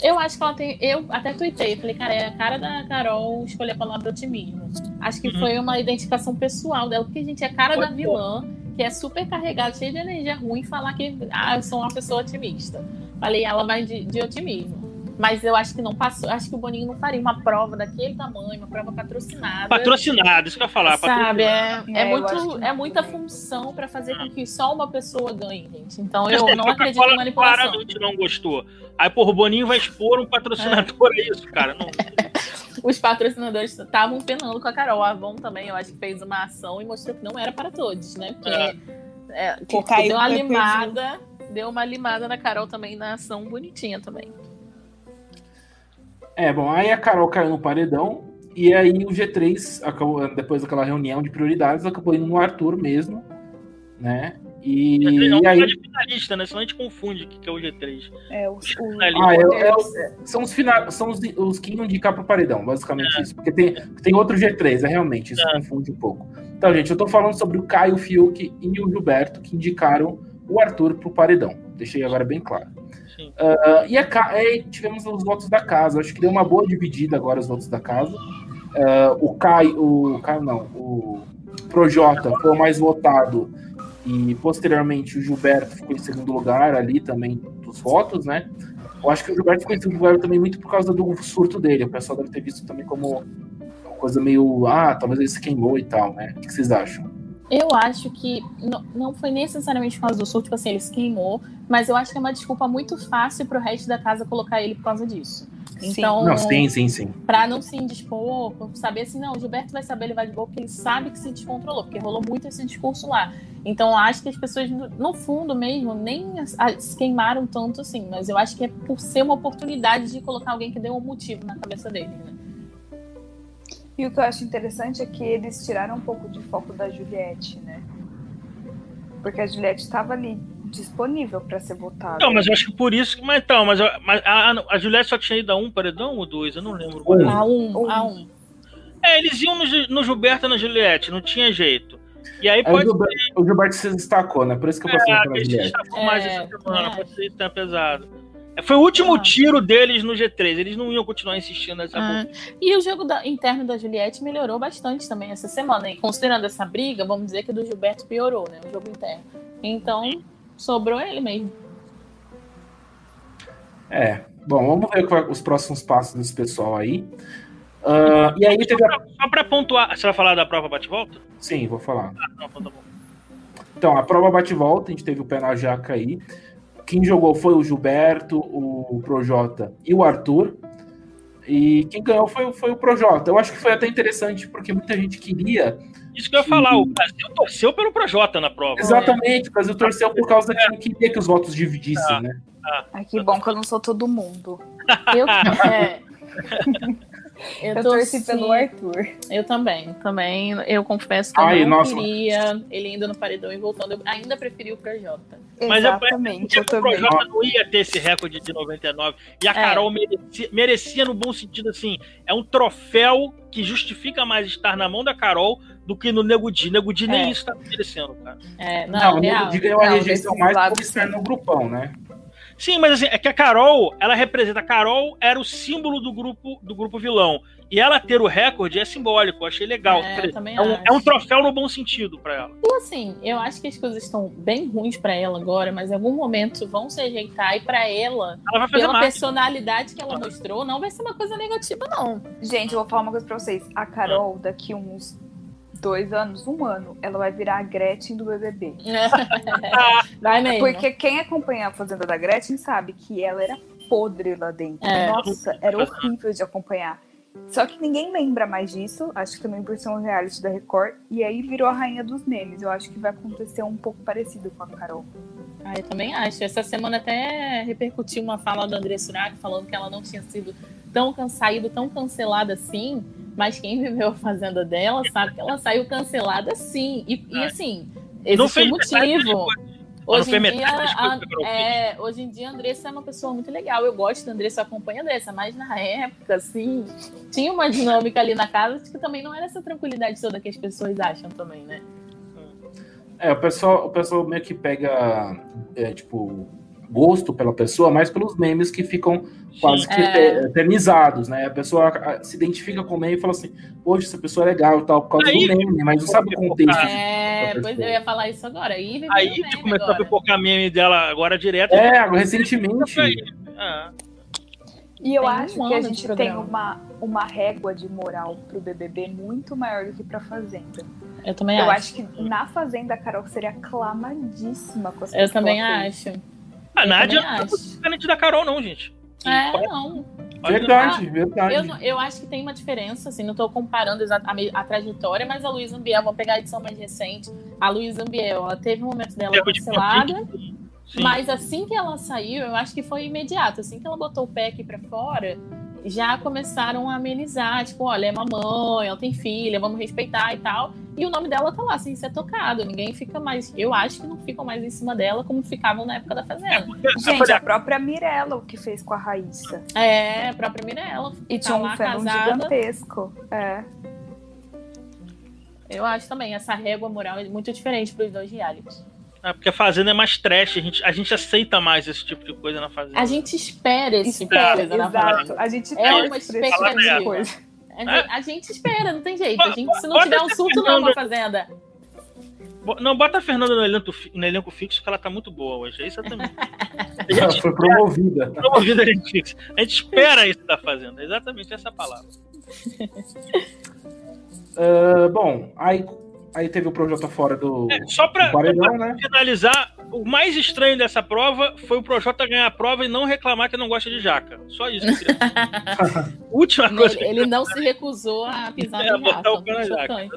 Eu acho que ela tem. Eu até tuitei, falei, cara, é a cara da Carol escolher a palavra otimismo. Acho que Uhum. foi uma identificação pessoal dela, porque, gente, é a cara Pode da ser. vilã, que é super carregada, cheia de energia ruim, falar que ah, eu sou uma pessoa otimista. Falei, ela vai de, de otimismo. Mas eu acho que não passou. Acho que o Boninho não faria uma prova daquele tamanho, uma prova patrocinada. Patrocinado, isso que eu ia falar. Sabe, patrocinado. é, é, É, muito, é muita também. função pra fazer com que só uma pessoa ganhe, gente. Então eu não acredito em manipulação. Claramente não gostou. Aí, porra, o Boninho vai expor um patrocinador, é, isso, cara. Não, Os patrocinadores estavam penando com a Carol. A Avon também, eu acho que fez uma ação e mostrou que não era para todos, né? Porque É. é, Que deu caiu uma no limada, deu uma limada na Carol também na ação bonitinha também. É, bom, aí a Carol caiu no paredão, e aí o G3, acabou, depois daquela reunião de prioridades, acabou indo no Arthur mesmo, né? E, não e aí. é de finalista, né? Senão a gente confunde o que é o G3. É, os, o. Ah, é, o- é o- são os, fina, são os, os que iam indicar pro paredão, basicamente isso. Porque tem, tem outro G3, é realmente, isso É. confunde um pouco. Então, gente, eu tô falando sobre o Caio, o Fiuk e o Gilberto, que indicaram o Arthur pro paredão. Deixei agora bem claro. Ah, e a, tivemos os votos da casa. Acho que deu uma boa dividida agora os votos da casa. Ah, o Caio, o Caio não, o Projota foi o mais votado e posteriormente o Gilberto ficou em segundo lugar ali também dos votos, né? Eu acho que o Gilberto ficou em segundo lugar também muito por causa do surto dele. O pessoal deve ter visto também como uma coisa meio, ah, talvez ele se queimou e tal, né? O que vocês acham? Eu acho que não, não foi necessariamente por causa do surto, tipo assim, ele se queimou, mas eu acho que é uma desculpa muito fácil pro resto da casa colocar ele por causa disso. Sim. Então, Não, sim, sim, sim. Pra não se indispor, saber assim, não, o Gilberto vai saber levar de boa, porque ele sabe que se descontrolou, porque rolou muito esse discurso lá. Então, acho que as pessoas, no, fundo mesmo, nem se queimaram tanto assim, mas eu acho que é por ser uma oportunidade de colocar alguém que deu um motivo na cabeça dele, né? E o que eu acho interessante é que eles tiraram um pouco de foco da Juliette, né? Porque a Juliette estava ali disponível para ser votada. Não, mas eu acho que por isso. Mas então, mas, eu- mas a, a Juliette só tinha ido a um paredão ou dois? Eu não lembro. Um. A um, Um. a um. É, eles iam no, no Gilberto e na Juliette, não tinha jeito. E aí Aí o pode Gilberto, o Gilberto se destacou, né? Por isso que eu passei ser pela Juliette. destacou mais É, essa semana, é. pode ser tenha pesado. Foi o último Ah. tiro deles no G3, eles não iam continuar insistindo nessa Ah, E o jogo da- interno da Juliette melhorou bastante também essa semana. E considerando essa briga, vamos dizer que o do Gilberto piorou, né? O jogo interno. Então, sobrou ele mesmo. É. Bom, vamos ver qual é os próximos passos desse pessoal aí. Ah, e aí teve a... Só pra pontuar, você vai falar da prova bate-volta? Sim, vou falar. Ah, não, então tá bom. Então, a prova bate-volta, a gente teve o pé na jaca aí. Quem jogou foi o Gilberto, o Projota e o Arthur. E quem ganhou foi, foi o Projota. Eu acho que foi até interessante, porque muita gente queria. Isso que eu ia falar, o Brasil torceu pelo Projota na prova. Exatamente, o Brasil torceu por causa que não queria que os votos dividissem, né? Ai, que bom que eu não sou todo mundo. Eu, é, eu, Eu, torci torci pelo Arthur. Eu também, também. Eu confesso que eu Ai, não nossa. queria ele indo no paredão e voltando. Eu ainda preferi o Projota. Mas é- Exatamente, eu O também. Projota não ia ter esse recorde de 99. E a É. Carol merecia, merecia, no bom sentido, assim. É um troféu que justifica mais estar na mão da Carol do que no Nego Di. Nego Di nem É. isso tá merecendo, cara. É, Não, não, o real. Nego Di ganhou a Não, rejeição mais por estar sim. no grupão, né? Sim, mas assim, é que a Carol, ela representa. A Carol era o símbolo do grupo do grupo vilão. E ela ter o recorde é simbólico, eu achei legal. É, dizer, também é, um, acho. é um troféu no bom sentido pra ela. E assim, eu acho que as coisas estão bem ruins pra ela agora, mas em algum momento vão se ajeitar e pra ela, Ela vai fazer pela mais. personalidade que ela mostrou, não vai ser uma coisa negativa, não. Gente, eu vou falar uma coisa pra vocês. A Carol, daqui uns dois anos, um ano, ela vai virar a Gretchen do BBB. vai mesmo. Porque quem acompanha a Fazenda da Gretchen sabe que ela era podre lá dentro. É. Nossa, era horrível de acompanhar. Só que ninguém lembra mais disso. Acho que também por ser um reality da Record. E aí virou a rainha dos memes. Eu acho que vai acontecer um pouco parecido com a Carol. Ah, eu também acho. Essa semana até repercutiu uma fala da André Surak falando que ela não tinha sido tão saído tão cancelada assim, mas quem viveu a fazenda dela sabe que ela saiu cancelada sim. E, e, É. assim, Não existe um motivo. Hoje em, dia, a, é, hoje em dia a Andressa é uma pessoa muito legal. Eu gosto da Andressa, eu acompanho a Andressa, mas na época, assim, tinha uma dinâmica ali na casa que também não era essa tranquilidade toda que as pessoas acham também, né? É, o pessoal, o pessoal meio que pega, é, tipo, gosto pela pessoa, mas pelos memes que ficam quase que É. eternizados, né? A pessoa ah, se identifica com o meme e fala assim, poxa, essa pessoa é legal e tal, por causa Aí- do meme, mas não sabe o contexto. É, pois eu ia falar isso agora. Aí, Aí que começou agora. a pipocar meme dela agora direto. É, agora, recentemente. É. E eu Tem um acho que ano a gente tem uma, uma régua de moral pro BBB muito maior do que pra Fazenda. Eu também eu acho. acho que na Fazenda a Carol seria aclamadíssima com as Eu que também ela fez. A Eu Nádia não é acho. diferente da Carol, não, gente. É, não. olha- Verdade, verdade. Eu, eu acho que tem uma diferença, assim, não tô comparando a, a trajetória, mas a Luísa Ambiel, vamos pegar a edição mais recente. A Luísa Ambiel, ela teve um momento dela cancelada, mas assim que ela saiu, eu acho que foi imediato. Assim que ela botou o pé aqui pra fora, já começaram a amenizar, tipo, olha, é mamãe, ela tem filha, vamos respeitar e tal. E o nome dela tá lá, sem ser tocado. Ninguém fica mais. Eu acho que não ficam mais em cima dela como ficavam na época da Fazenda. Gente, a própria Mirella, o que fez com a Raíssa. É, a própria Mirella. E tá tinha um casada. gigantesco. É. Eu acho também, essa régua moral é muito diferente pros dois realities. É porque a Fazenda é mais trash, a gente, a gente aceita mais esse tipo de coisa na Fazenda. A gente espera esse tipo de Espera, coisa na exato. Fazenda. A gente É uma tipo expectativa. de coisa. A gente, a gente espera, não tem jeito. A gente, se não Bota tiver um surto, não, Fernanda- uma fazenda. Não, bota a Fernanda no elenco, no elenco fixo, que ela tá muito boa hoje. É isso também. Ela gente foi promovida. promovida a elenco fixo. A gente espera isso da Fazenda. É exatamente essa palavra. Ah, bom, aí, aí teve o Projota fora do, É, só pra, do paredão, né? finalizar, o mais estranho dessa prova foi o Projota ganhar a prova e não reclamar que não gosta de jaca. Só isso. que. Última coisa. Ele, ele não se recusou a pisar É, no botar rato. o pé na jaca.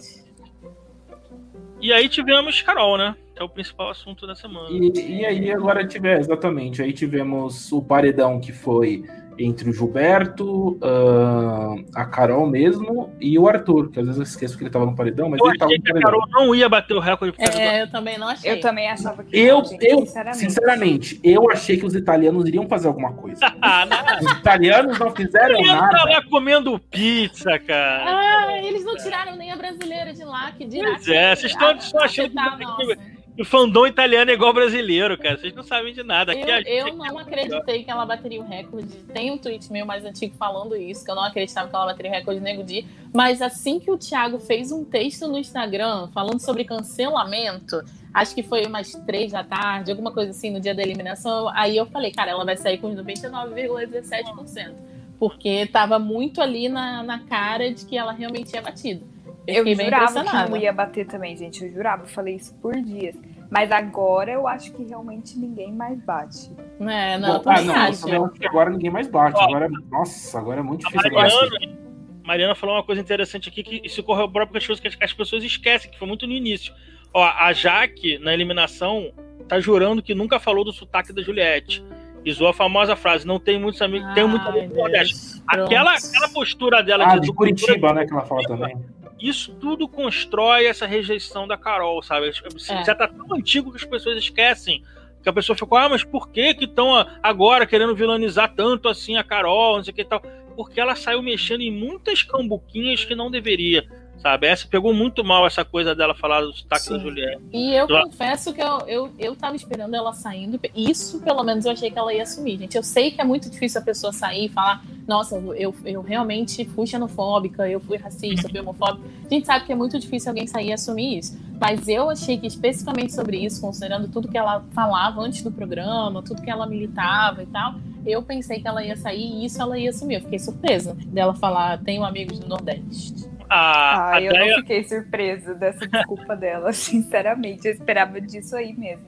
E aí tivemos Carol, né? Que é o principal assunto da semana. E, e aí agora tivemos, exatamente, aí tivemos o paredão que foi entre o Gilberto, ah, a Carol mesmo e o Arthur, que às vezes eu esqueço que ele tava no paredão, mas Eu ele tava achei no que a paredão. Carol não ia bater o recorde por causa do É, eu também não achei. Eu também achava que Eu, não, gente, eu, sinceramente. sinceramente, eu achei que os italianos iriam fazer alguma coisa. Ah. Os italianos não fizeram tá nada. lá comendo pizza, cara. Ah, eles não tiraram nem a brasileira de lá, que dirá Pois é, vocês estão- estão achando que-. O fandom italiano é igual brasileiro, cara. Vocês não sabem de nada. Aqui Eu, eu é não acreditei que ela bateria o recorde. Tem um tweet meu mais antigo falando isso, que eu não acreditava que ela bateria o recorde Nego Di. Mas assim que o Thiago fez um texto no Instagram falando sobre cancelamento, acho que foi umas três da tarde, alguma coisa assim, no dia da eliminação, aí eu falei, cara, ela vai sair com 99,17%. Porque tava muito ali na, na cara de que ela realmente tinha batido. Eu, Eu jurava que não ia bater também, gente. Eu jurava, eu falei isso por dias. Mas agora eu acho que realmente ninguém mais bate. É, não, Bom, ah, também não, eu acho. que agora ninguém mais bate. Ó. Agora, nossa, agora é muito difícil. agora. Mariana, Mariana falou uma coisa interessante aqui que isso corrobora porque as coisas que as- as pessoas esquecem, que foi muito no início. Ó, a Jaque, na eliminação, tá jurando que nunca falou do sotaque da Juliette. E usou a famosa frase: não tem muitos amigos, tem muito Ai, amigo do Nordeste. Deus. Aquela, aquela postura dela Ah, de de Curitiba, né, que ela fala também. Isso tudo constrói essa rejeição da Carol, sabe? É. Já tá tão antigo que as pessoas esquecem. Que a pessoa ficou, ah, mas por que que estão agora querendo vilanizar tanto assim a Carol, não sei o que e tal? Porque ela saiu mexendo em muitas cambuquinhas que não deveria, sabe? Essa pegou muito mal essa coisa dela falar do sotaque Sim. da Juliette. E eu Lá. confesso que eu, eu, eu tava esperando ela saindo. Isso, pelo menos, eu achei que ela ia assumir, gente. Eu sei que é muito difícil a pessoa sair e falar, nossa, eu, eu realmente fui xenofóbica, eu fui racista, eu fui homofóbica. A gente sabe que é muito difícil alguém sair e assumir isso. Mas eu achei que, especificamente sobre isso, considerando tudo que ela falava antes do programa, tudo que ela militava e tal, eu pensei que ela ia sair e isso ela ia assumir. Eu fiquei surpresa dela falar, tenho amigos do Nordeste. A, Ah, a eu Deia- não fiquei surpresa dessa desculpa dela, sinceramente. Eu esperava disso aí mesmo.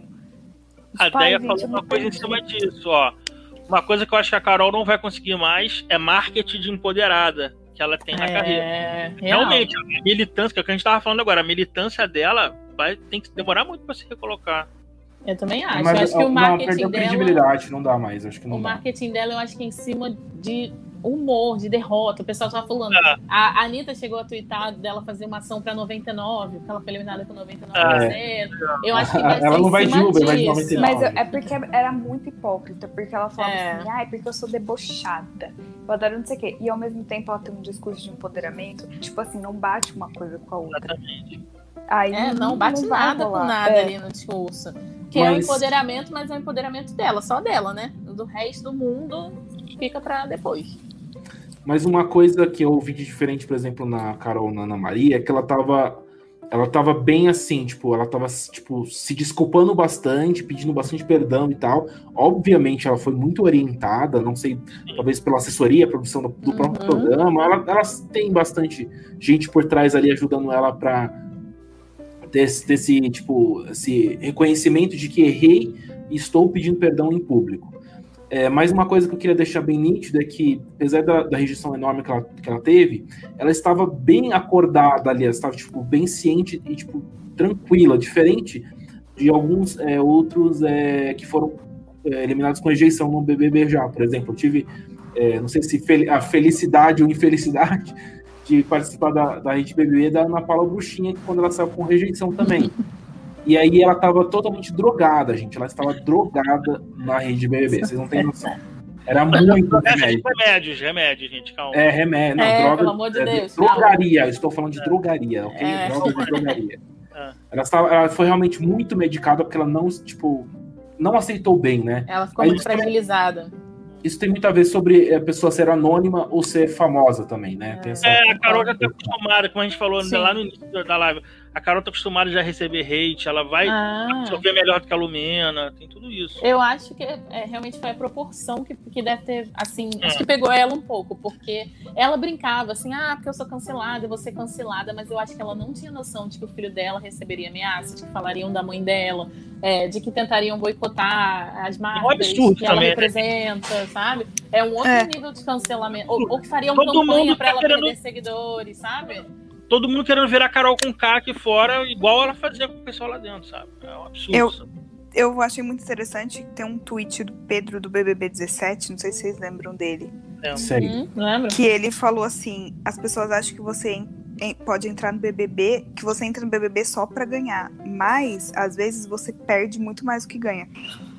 A Tipo, ai, Deia falou uma não coisa em perdi. cima disso, ó. Uma coisa que eu acho que a Carol não vai conseguir mais é marketing de empoderada que ela tem na carreira. É, real. Realmente, a militância, que é o que a gente tava falando agora, a militância dela vai tem que demorar muito para se recolocar. Eu também acho. Mas eu acho que o não, marketing perdeu dela. credibilidade, não dá mais. Acho que não O dá. marketing dela, eu acho que é em cima de humor, de derrota. O pessoal tava falando. Ah. A a Anitta chegou a twittar dela fazer uma ação pra 99, porque ela foi eliminada com 99%. Eu acho que vai ser Ela não em vai de cima Uber, vai de disso. 99. Mas eu- é porque era muito hipócrita, porque ela falava É. assim, ai, porque eu sou debochada. Eu adoro não sei o quê. E ao mesmo tempo ela tem um discurso de empoderamento, tipo assim, não bate uma coisa com a outra. Exatamente. Aí É, não bate vai nada com nada É. ali no discurso. Que mas... é o empoderamento, mas é o empoderamento dela, só dela, né? Do resto do mundo fica para depois. Mas uma coisa que eu ouvi de diferente, por exemplo, na Carol na Ana Maria, é que ela tava ela tava bem assim, tipo, ela tava tipo se desculpando bastante, pedindo bastante perdão e tal. Obviamente, ela foi muito orientada, não sei, talvez pela assessoria, produção do, do uhum. próprio programa. Ela, elas têm bastante gente por trás ali ajudando ela para ter esse, tipo, esse reconhecimento de que errei e estou pedindo perdão em público. É, mas uma coisa que eu queria deixar bem nítido é que, apesar da, da rejeição enorme que ela, que ela teve, ela estava bem acordada ali, ela estava tipo, bem ciente e tipo, tranquila, diferente de alguns é, outros é, que foram é, eliminados com rejeição no BBB já. Por exemplo, eu tive, é, não sei se fel a felicidade ou infelicidade de participar da, da Rede BBB da Ana Paula Bruxinha, que quando ela saiu com rejeição também. E aí ela estava totalmente drogada, gente. Ela estava drogada na rede BBB. Vocês não têm noção. Era muito remédio. Remédios, remédios, gente, calma. É, remédio. Não, é, droga, pelo amor de é, Deus. Drogaria, calma. estou falando de é. drogaria, ok? É. Droga de drogaria. É. Ela, estava, ela foi realmente muito medicada porque ela não, tipo, não aceitou bem, né? Ela ficou Aí, muito fragilizada. Isso tem muito a ver sobre a pessoa ser anônima ou ser famosa também, né? Essa... É, a Carol já está acostumada, como a gente falou Sim. lá no início da live a Carol tá acostumada já a receber hate, ela vai ah. absorver melhor do que a Lumena, tem tudo isso. Eu acho que é, realmente foi a proporção que, que deve ter, assim, é. acho que pegou ela um pouco, porque ela brincava assim, ah, porque eu sou cancelada, eu vou ser cancelada, mas eu acho que ela não tinha noção de que o filho dela receberia ameaças, de que falariam da mãe dela, é, de que tentariam boicotar as marcas é um que ela também, né? representa, né? sabe? É um outro é. nível de cancelamento, ou, ou que fariam Todo campanha para tá ela querendo... perder seguidores, sabe? Todo mundo querendo ver a Carol com K aqui fora, igual ela fazia com o pessoal lá dentro, sabe? É um absurdo. Eu, eu achei muito interessante ter um tweet do Pedro do BBB 17, não sei se vocês lembram dele. É. Sério? Hum, lembro. Que ele falou assim: as pessoas acham que você pode entrar no BBB, que você entra no BBB só para ganhar, mas às vezes você perde muito mais do que ganha.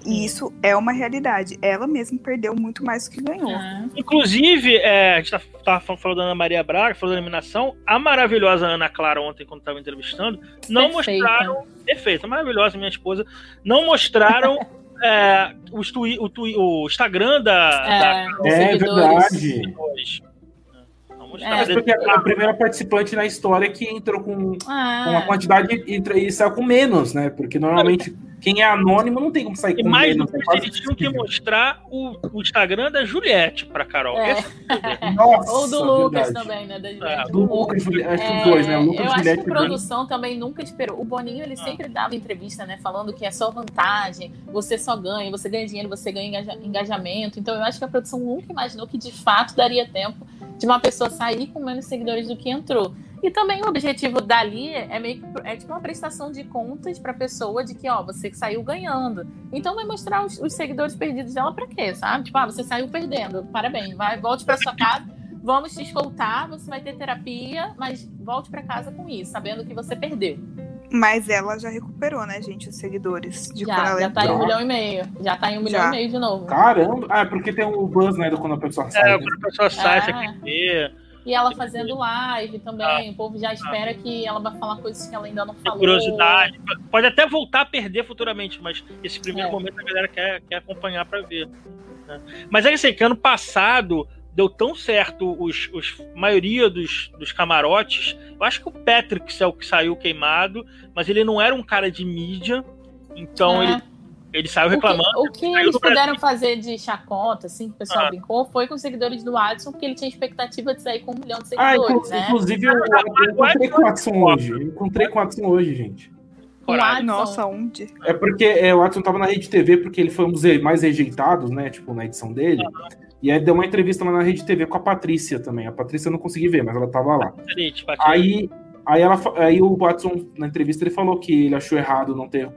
E isso é uma realidade. Ela mesma perdeu muito mais do que ganhou. É. Inclusive, é, a gente tá, falando da Ana Maria Braga, falando da eliminação. A maravilhosa Ana Clara, ontem, quando estava entrevistando, não Perfeita. mostraram. Perfeita, maravilhosa, minha esposa. Não mostraram. é, o, twi, o, twi, o, Instagram da. É, da é verdade. É, porque a, a primeira participante na história que entrou com, ah. com uma quantidade e, e saiu com menos, né? Porque normalmente quem é anônimo não tem como sair com mais. Mais eles tinham que mostrar o, o Instagram da Juliette pra Carol. É. Nossa, Ou do Lucas verdade. também, né? Da É, do Lucas, Juliette, acho que dois, né? O Lucas, eu Juliette, acho que a produção também nunca esperou. O Boninho, ele ah. sempre dava entrevista, né? Falando que é só vantagem, você só ganha, você ganha dinheiro, você ganha engajamento. Então eu acho que a produção nunca imaginou que de fato daria tempo de uma pessoa sair com menos seguidores do que entrou. E também o objetivo dali é meio que é tipo uma prestação de contas para a pessoa de que, ó, você saiu ganhando. Então vai mostrar os, os seguidores perdidos dela para quê, sabe? Tipo, ah, você saiu perdendo. Parabéns, vai, volte para sua casa. Vamos te escoltar, você vai ter terapia, mas volte para casa com isso, sabendo que você perdeu. Mas ela já recuperou, né, gente, os seguidores de já, já tá em um milhão e meio. Já tá em um milhão já. e meio de novo. Caramba! Ah, porque tem o buzz, né, do quando a pessoa sai. É, quando a pessoa sai, você quer ver. E ela fazendo live também. Ah, o povo já espera ah, que ela vai falar coisas que ela ainda não falou. Curiosidade. Pode até voltar a perder futuramente, mas esse primeiro é. momento a galera quer, quer acompanhar para ver. Né? Mas é assim, que ano passado deu tão certo os, os maioria dos, dos camarotes. Eu acho que o Patrick é o que saiu queimado, mas ele não era um cara de mídia, então é. ele, ele saiu reclamando. O que, o que eles puderam fazer de chacota, assim, que o pessoal ah. brincou, foi com os seguidores do Adson, porque ele tinha expectativa de sair com um milhão de ah, seguidores, ah, né? Inclusive, eu, eu encontrei com o Adson hoje. Eu encontrei com o Adson hoje, gente. Nossa, onde? É porque é, o Watson tava na Rede TV porque ele foi um dos mais rejeitados, né? Tipo, na edição dele. Uhum. E aí deu uma entrevista lá na Rede TV com a Patrícia também. A Patrícia eu não consegui ver, mas ela tava lá. Aí, aí, ela, aí o Watson, na entrevista, ele falou que ele achou errado não ter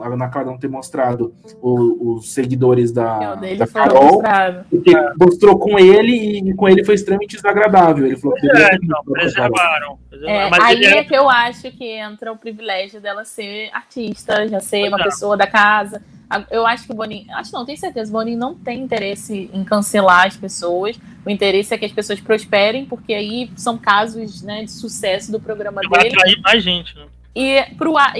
a Ana Clara não ter mostrado o, os seguidores da, da Carol, porque mostrou com ele e com ele foi extremamente desagradável. Ele falou que é, não, preservaram. É, aí é... é que eu acho que entra o privilégio dela ser artista, já ser uma pessoa da casa. Eu acho que o Boninho. Acho não, tenho certeza. O Boninho não tem interesse em cancelar as pessoas. O interesse é que as pessoas prosperem, porque aí são casos né, de sucesso do programa dele. Vai atrair mais gente, né? E,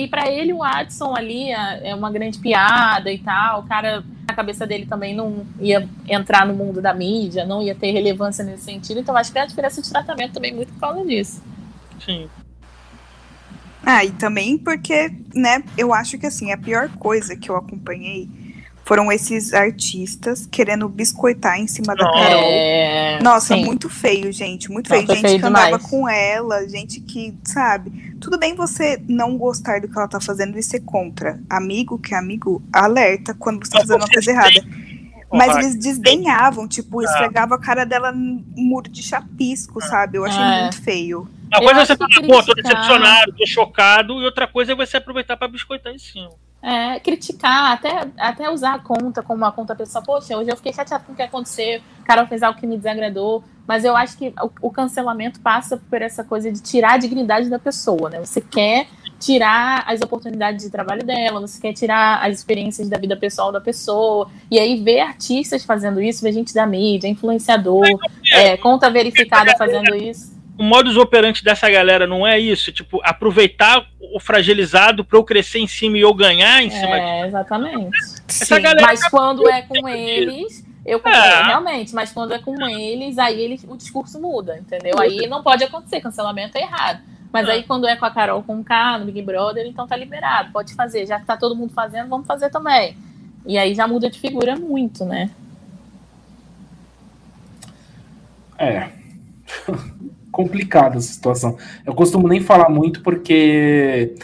pra ele, o Adson ali é, é uma grande piada e tal. O cara, a cabeça dele também não ia entrar no mundo da mídia, não ia ter relevância nesse sentido. Então, acho que tem a diferença de tratamento também muito por causa disso. Sim. Ah, e também porque, né, eu acho que assim, a pior coisa que eu acompanhei foram esses artistas querendo biscoitar em cima da Carol. É, Nossa, sim. muito feio, gente. Muito Nossa, feio. Gente feio que andava demais. com ela, gente que, sabe? Tudo bem você não gostar do que ela tá fazendo e ser contra. Amigo que é amigo, alerta quando você tá fazendo uma coisa errada. Mas eles desdenhavam, tipo, Ah. esfregava a cara dela num muro de chapisco, sabe? Eu achei É. muito feio. Uma coisa é você falar, pô, tô decepcionado, tô chocado, e outra coisa é você aproveitar pra biscoitar em cima. É, criticar, até, até usar a conta como uma conta pessoal. Poxa, hoje eu fiquei chateada com o que aconteceu, o Carol fez algo que me desagradou. Mas eu acho que o, o cancelamento passa por essa coisa de tirar a dignidade da pessoa, né? Você quer tirar as oportunidades de trabalho dela, você quer tirar as experiências da vida pessoal da pessoa. E aí ver artistas fazendo isso, ver gente da mídia, influenciador, é, conta verificada fazendo isso. O modus operandi dessa galera não é isso, tipo, aproveitar o fragilizado pra eu crescer em cima e eu ganhar em cima disso. É, exatamente. Essa Sim. galera- Mas quando é com eles, eu concordo, É. realmente, mas quando é com eles, aí eles, o discurso muda, entendeu? Aí não pode acontecer, cancelamento é errado. Mas É. aí quando é com a Carol com o K no Big Brother, então tá liberado, pode fazer. Já que tá todo mundo fazendo, vamos fazer também. E aí já muda de figura muito, né? É. Complicada essa situação. Eu costumo nem falar muito porque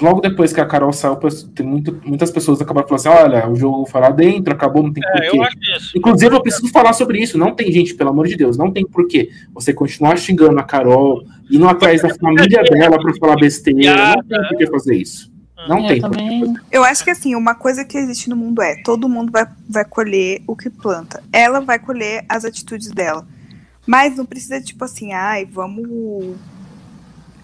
logo depois que a Carol saiu, tem muito- muitas pessoas acabaram falando assim: olha, o jogo foi lá dentro, acabou, não tem É, porquê. eu acho isso. Inclusive, eu preciso falar sobre isso. Não tem gente, pelo amor de Deus, não tem porquê você continuar xingando a Carol, indo atrás da família dela pra falar besteira. Não tem por que fazer isso. Não eu tem que também. Eu acho que assim, uma coisa que existe no mundo é todo mundo vai, vai colher o que planta. Ela vai colher as atitudes dela. Mas não precisa, tipo assim, ai, vamos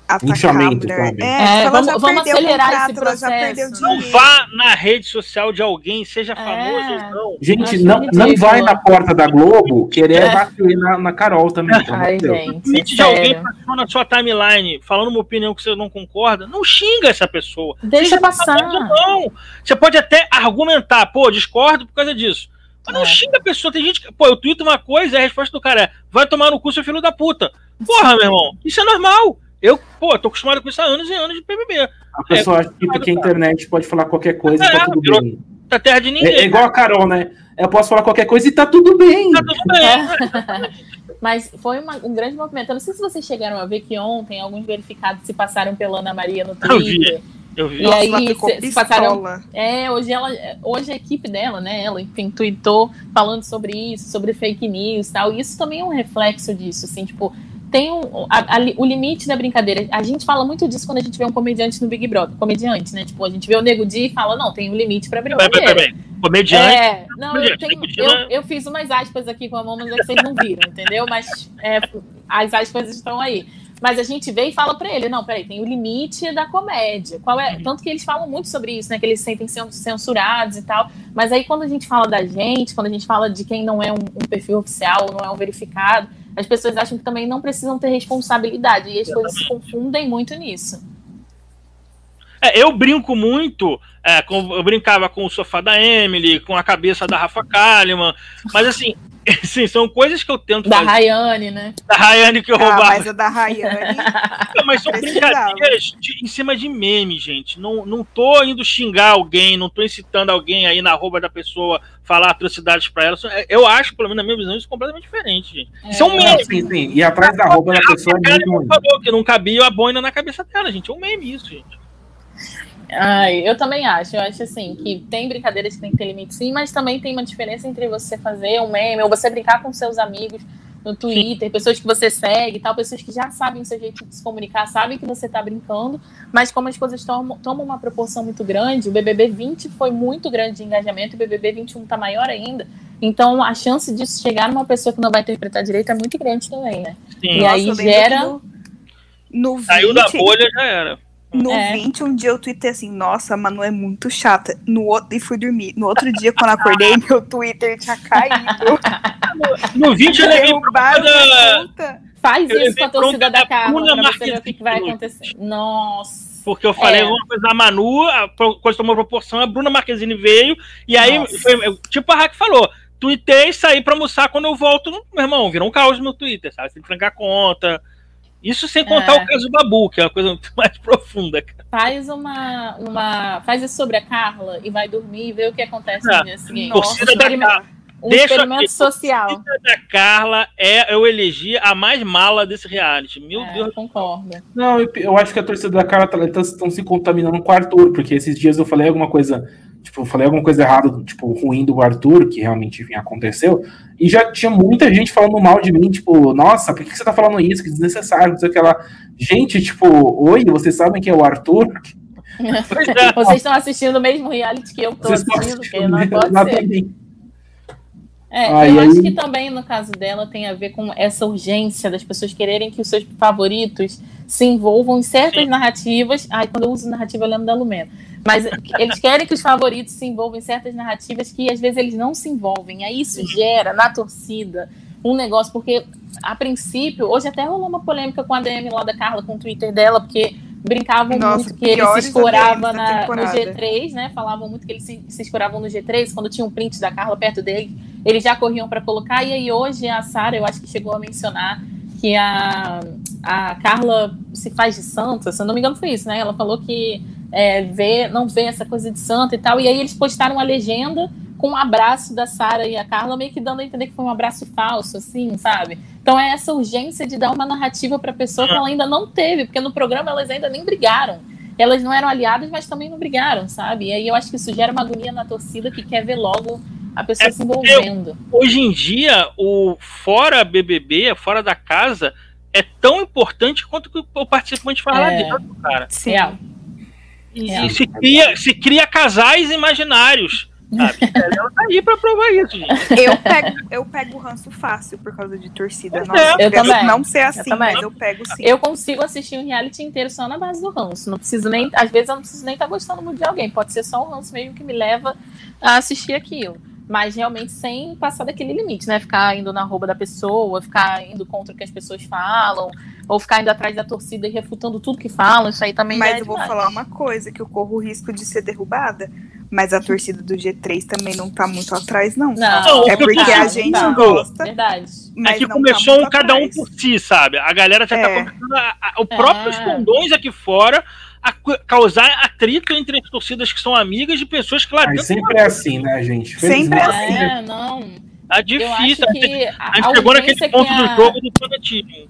atacar a mulher. É, É, vamos- já vamos perdeu o acelerar contrato, esse ela já processo. perdeu Não dinheiro. vá na rede social de alguém, seja famoso É. ou não. Gente, não, não vai na porta da Globo querer É. bater na, na Carol também. Ai, gente, de alguém passou na sua timeline falando uma opinião que você não concorda, não xinga essa pessoa. Deixa Seja passar. famoso Não. Você pode até argumentar, pô, discordo por causa disso. Mas não É. xinga a pessoa. Tem gente que, pô, eu tweeto uma coisa e a resposta do cara é: vai tomar no cu, seu filho da puta. Porra, meu irmão, isso é normal. Eu, pô, tô acostumado com isso há anos e anos de PBB. A pessoa acha que porque a internet pode falar qualquer coisa e É, tá tudo virou- bem. Da terra de ninguém. É, é igual a Carol, né? Eu posso falar qualquer coisa e tá tudo bem. Tá tudo bem. Mas foi uma- um grande movimento. Eu não sei se vocês chegaram a ver que ontem alguns verificados se passaram pela Ana Maria no Eu vi. Twitter. Eu vi. E Nossa, aí, ela ficou passaram-. É, hoje ela, hoje a equipe dela, né, ela, enfim, tweetou falando sobre isso, sobre fake news e tal. E isso também é um reflexo disso, assim, tipo, tem um, a- a o limite da brincadeira. A gente fala muito disso quando a gente vê um comediante no Big Brother. Comediante, né? Tipo, a gente vê o Nego Di e fala, não, tem um limite pra Peraí, peraí, brincadeira. peraí. Comediante. É, não, eu, Comediante, tenho- Nego Di, eu, eu fiz umas aspas aqui com a mão, mas é que vocês não viram, entendeu? Mas é, as aspas estão aí. Mas a gente vê e fala pra ele, não, peraí, tem o limite da comédia. Qual é? Tanto que eles falam muito sobre isso, né? Que eles se sentem cen- censurados e tal. Mas aí quando a gente fala da gente, quando a gente fala de quem não é um, um perfil oficial, não é um verificado, as pessoas acham que também não precisam ter responsabilidade. E as coisas se confundem muito nisso. É, eu brinco muito, é, com- eu brincava com o sofá da Emily, com a cabeça da Rafa Kalimann, mas assim, assim, são coisas que eu tento Da fazer. Rayane, né? Da Rayane que eu Ah, roubava. mas a da Rayane. Não, mas são brincadeiras de- em cima de meme, gente. Não, não tô indo xingar alguém, não tô incitando alguém aí na roupa da pessoa falar atrocidades pra ela. É, Eu acho, pelo menos na minha visão, isso é completamente diferente, gente. Isso é um É, meme. Sim, sim. E atrás da roupa da pessoa é Cara, muito ruim. falou que não cabia a boina na cabeça dela, gente. É um meme isso, gente. Ai, eu também acho. Eu acho assim que tem brincadeiras que tem que ter limite, sim, mas também tem uma diferença entre você fazer um meme ou você brincar com seus amigos no Twitter, pessoas que você segue e tal, pessoas que já sabem o seu jeito de se comunicar, sabem que você tá brincando, mas como as coisas tomam, tomam uma proporção muito grande, o BBB 20 foi muito grande de engajamento, e o BBB 21 tá maior ainda, então a chance disso chegar numa pessoa que não vai interpretar direito é muito grande também, né? Sim. E aí Nossa, eu lembro gera- que No, no 20, Saiu da bolha, já era. No É. 20, um dia eu tuitei assim, nossa, a Manu é muito chata. No outro, e fui dormir. No outro dia, quando eu acordei, meu Twitter tinha caído. No 20 eu levei conta. Faz Eu isso com a torcida da da Carla Bruna pra você ver o que, Marquezine que vai acontecer. Nossa. Porque eu falei É. uma coisa da Manu, a coisa tomou proporção, a Bruna Marquezine veio, e aí, foi, tipo a Rack falou, tuitei, saí pra almoçar, quando eu volto, meu irmão, virou um caos no meu Twitter, sabe? Você tem que trancar conta. Isso sem contar É. o caso do Babu, que é uma coisa muito mais profunda, cara. Faz uma, uma. Faz isso sobre a Carla e vai dormir e vê o que acontece no dia seguinte. Torcida da experimento, Carla. um Deixa experimento aqui. social. Torcida da Carla é, eu elegi a mais mala desse reality. Meu É, Deus. concordo. Não, eu, eu acho que a torcida da Carla tá, estão se contaminando com o Arthur, porque esses dias eu falei alguma coisa, tipo, eu falei alguma coisa errada, tipo, ruim do Arthur, que realmente enfim, aconteceu, e já tinha muita gente falando mal de mim, tipo, nossa, por que você tá falando isso? Que desnecessário, não sei o que lá. Gente, tipo, oi, vocês sabem quem é o Arthur? Vocês estão assistindo o mesmo reality que eu tô Vocês assistindo, que assistindo não pode ser. É, eu acho que também no caso dela tem a ver com essa urgência das pessoas quererem que os seus favoritos se envolvam em certas Sim. narrativas. Ai, quando eu uso narrativa, eu lembro da Lumena. Mas eles querem que os favoritos se envolvam em certas narrativas que às vezes eles não se envolvem. Aí isso gera na torcida um negócio, porque a princípio, hoje até rolou uma polêmica com a DM lá da Carla, com o Twitter dela, porque brincavam Nossa, muito que ele se escorava da na, no temporada. G3, né? Falavam muito que eles se, se escoravam no G3, quando tinha um print da Carla perto dele, eles já corriam para colocar. E aí hoje a Sara, eu acho que chegou a mencionar que a, a Carla se faz de santa, se eu não me engano foi isso, né? Ela falou que é, vê, não vê essa coisa de santa e tal. E aí eles postaram uma legenda com um abraço da Sara e a Carla, meio que dando a entender que foi um abraço falso, assim, sabe? Então é essa urgência de dar uma narrativa para a pessoa que ela ainda não teve, porque no programa elas ainda nem brigaram. Elas não eram aliadas, mas também não brigaram, sabe? E aí eu acho que isso gera uma agonia na torcida que quer ver logo a pessoa É se envolvendo. Hoje em dia, o fora BBB, fora da casa, é tão importante quanto que o participante faz lá É. dentro, cara. Sim. Real. E, É. se, cria, se cria casais imaginários. Sabe? Ela tá aí pra provar isso, gente. Eu pego, eu pego ranço fácil por causa de torcida. Nossa, é. Eu também. não ser assim, também. mas eu pego sim. Eu consigo assistir um reality inteiro só na base do ranço. Não preciso nem. Às vezes eu não preciso nem estar gostando muito de alguém. Pode ser só o ranço mesmo que me leva a assistir aquilo. Mas realmente sem passar daquele limite, né? Ficar indo na roupa da pessoa, ficar indo contra o que as pessoas falam, ou ficar indo atrás da torcida e refutando tudo que falam. Isso aí também Mas é eu vou falar uma coisa, que eu corro o risco de ser derrubada. Mas a torcida do G3 também não tá muito atrás, não. Não, é porque tá, a não gente tá. gosta, Verdade. mas é que não começou tá um cada um atrás. por si, sabe? A galera já tá É. começando a, a- o próprio É. condões aqui fora a causar atrito entre as torcidas que são amigas de pessoas que lá Mas dentro sempre é assim, né, gente? Sempre é Felizmente, assim. É, não. tá Eu difícil. acho A gente, que a, a gente a chegou naquele que ponto a- do jogo do fanatismo.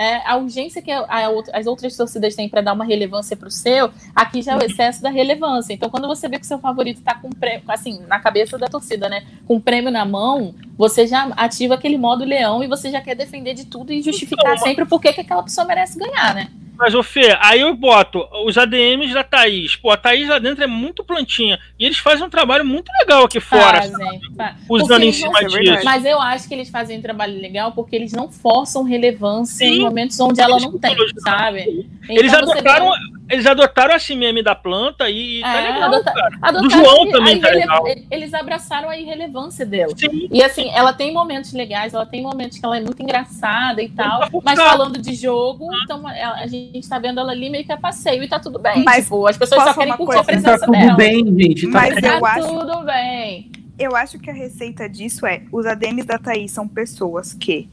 É, a urgência que a- outra- as outras torcidas têm para dar uma relevância para o seu, aqui já é o excesso da relevância. Então, quando você vê que o seu favorito está com prêmio, assim, na cabeça da torcida, né? Com o prêmio na mão, você já ativa aquele modo leão e você já quer defender de tudo e justificar Então, sempre por que aquela pessoa merece ganhar, né? Mas, ô Fê, aí eu boto os ADMs da Thaís. Pô, a Thaís lá dentro é muito plantinha. E eles fazem um trabalho muito legal aqui fora, Fazem, fa- usando em eles não- cima é disso. Mas eu acho que eles fazem um trabalho legal porque eles não forçam relevância Sim. em momentos onde ela Eles não tem, sabe? Eles Então vê- adotaram, eles adotaram esse meme da planta e tá É, legal, adota- Do João a- também a tá legal. Eles abraçaram a irrelevância dela. Sim, E assim, ela tem momentos legais, ela tem momentos que ela é muito engraçada e tal. Muito Mas falando de jogo, então ela- a gente tá vendo ela ali meio que a passeio e tá tudo bem. Mas tipo, as pessoas só querem curtir a uma coisa? Tá presença tudo dela. bem, gente. Tá Mas tudo eu tá acho- tudo bem. Eu acho que a receita disso é: os ADMs da Thaís são pessoas que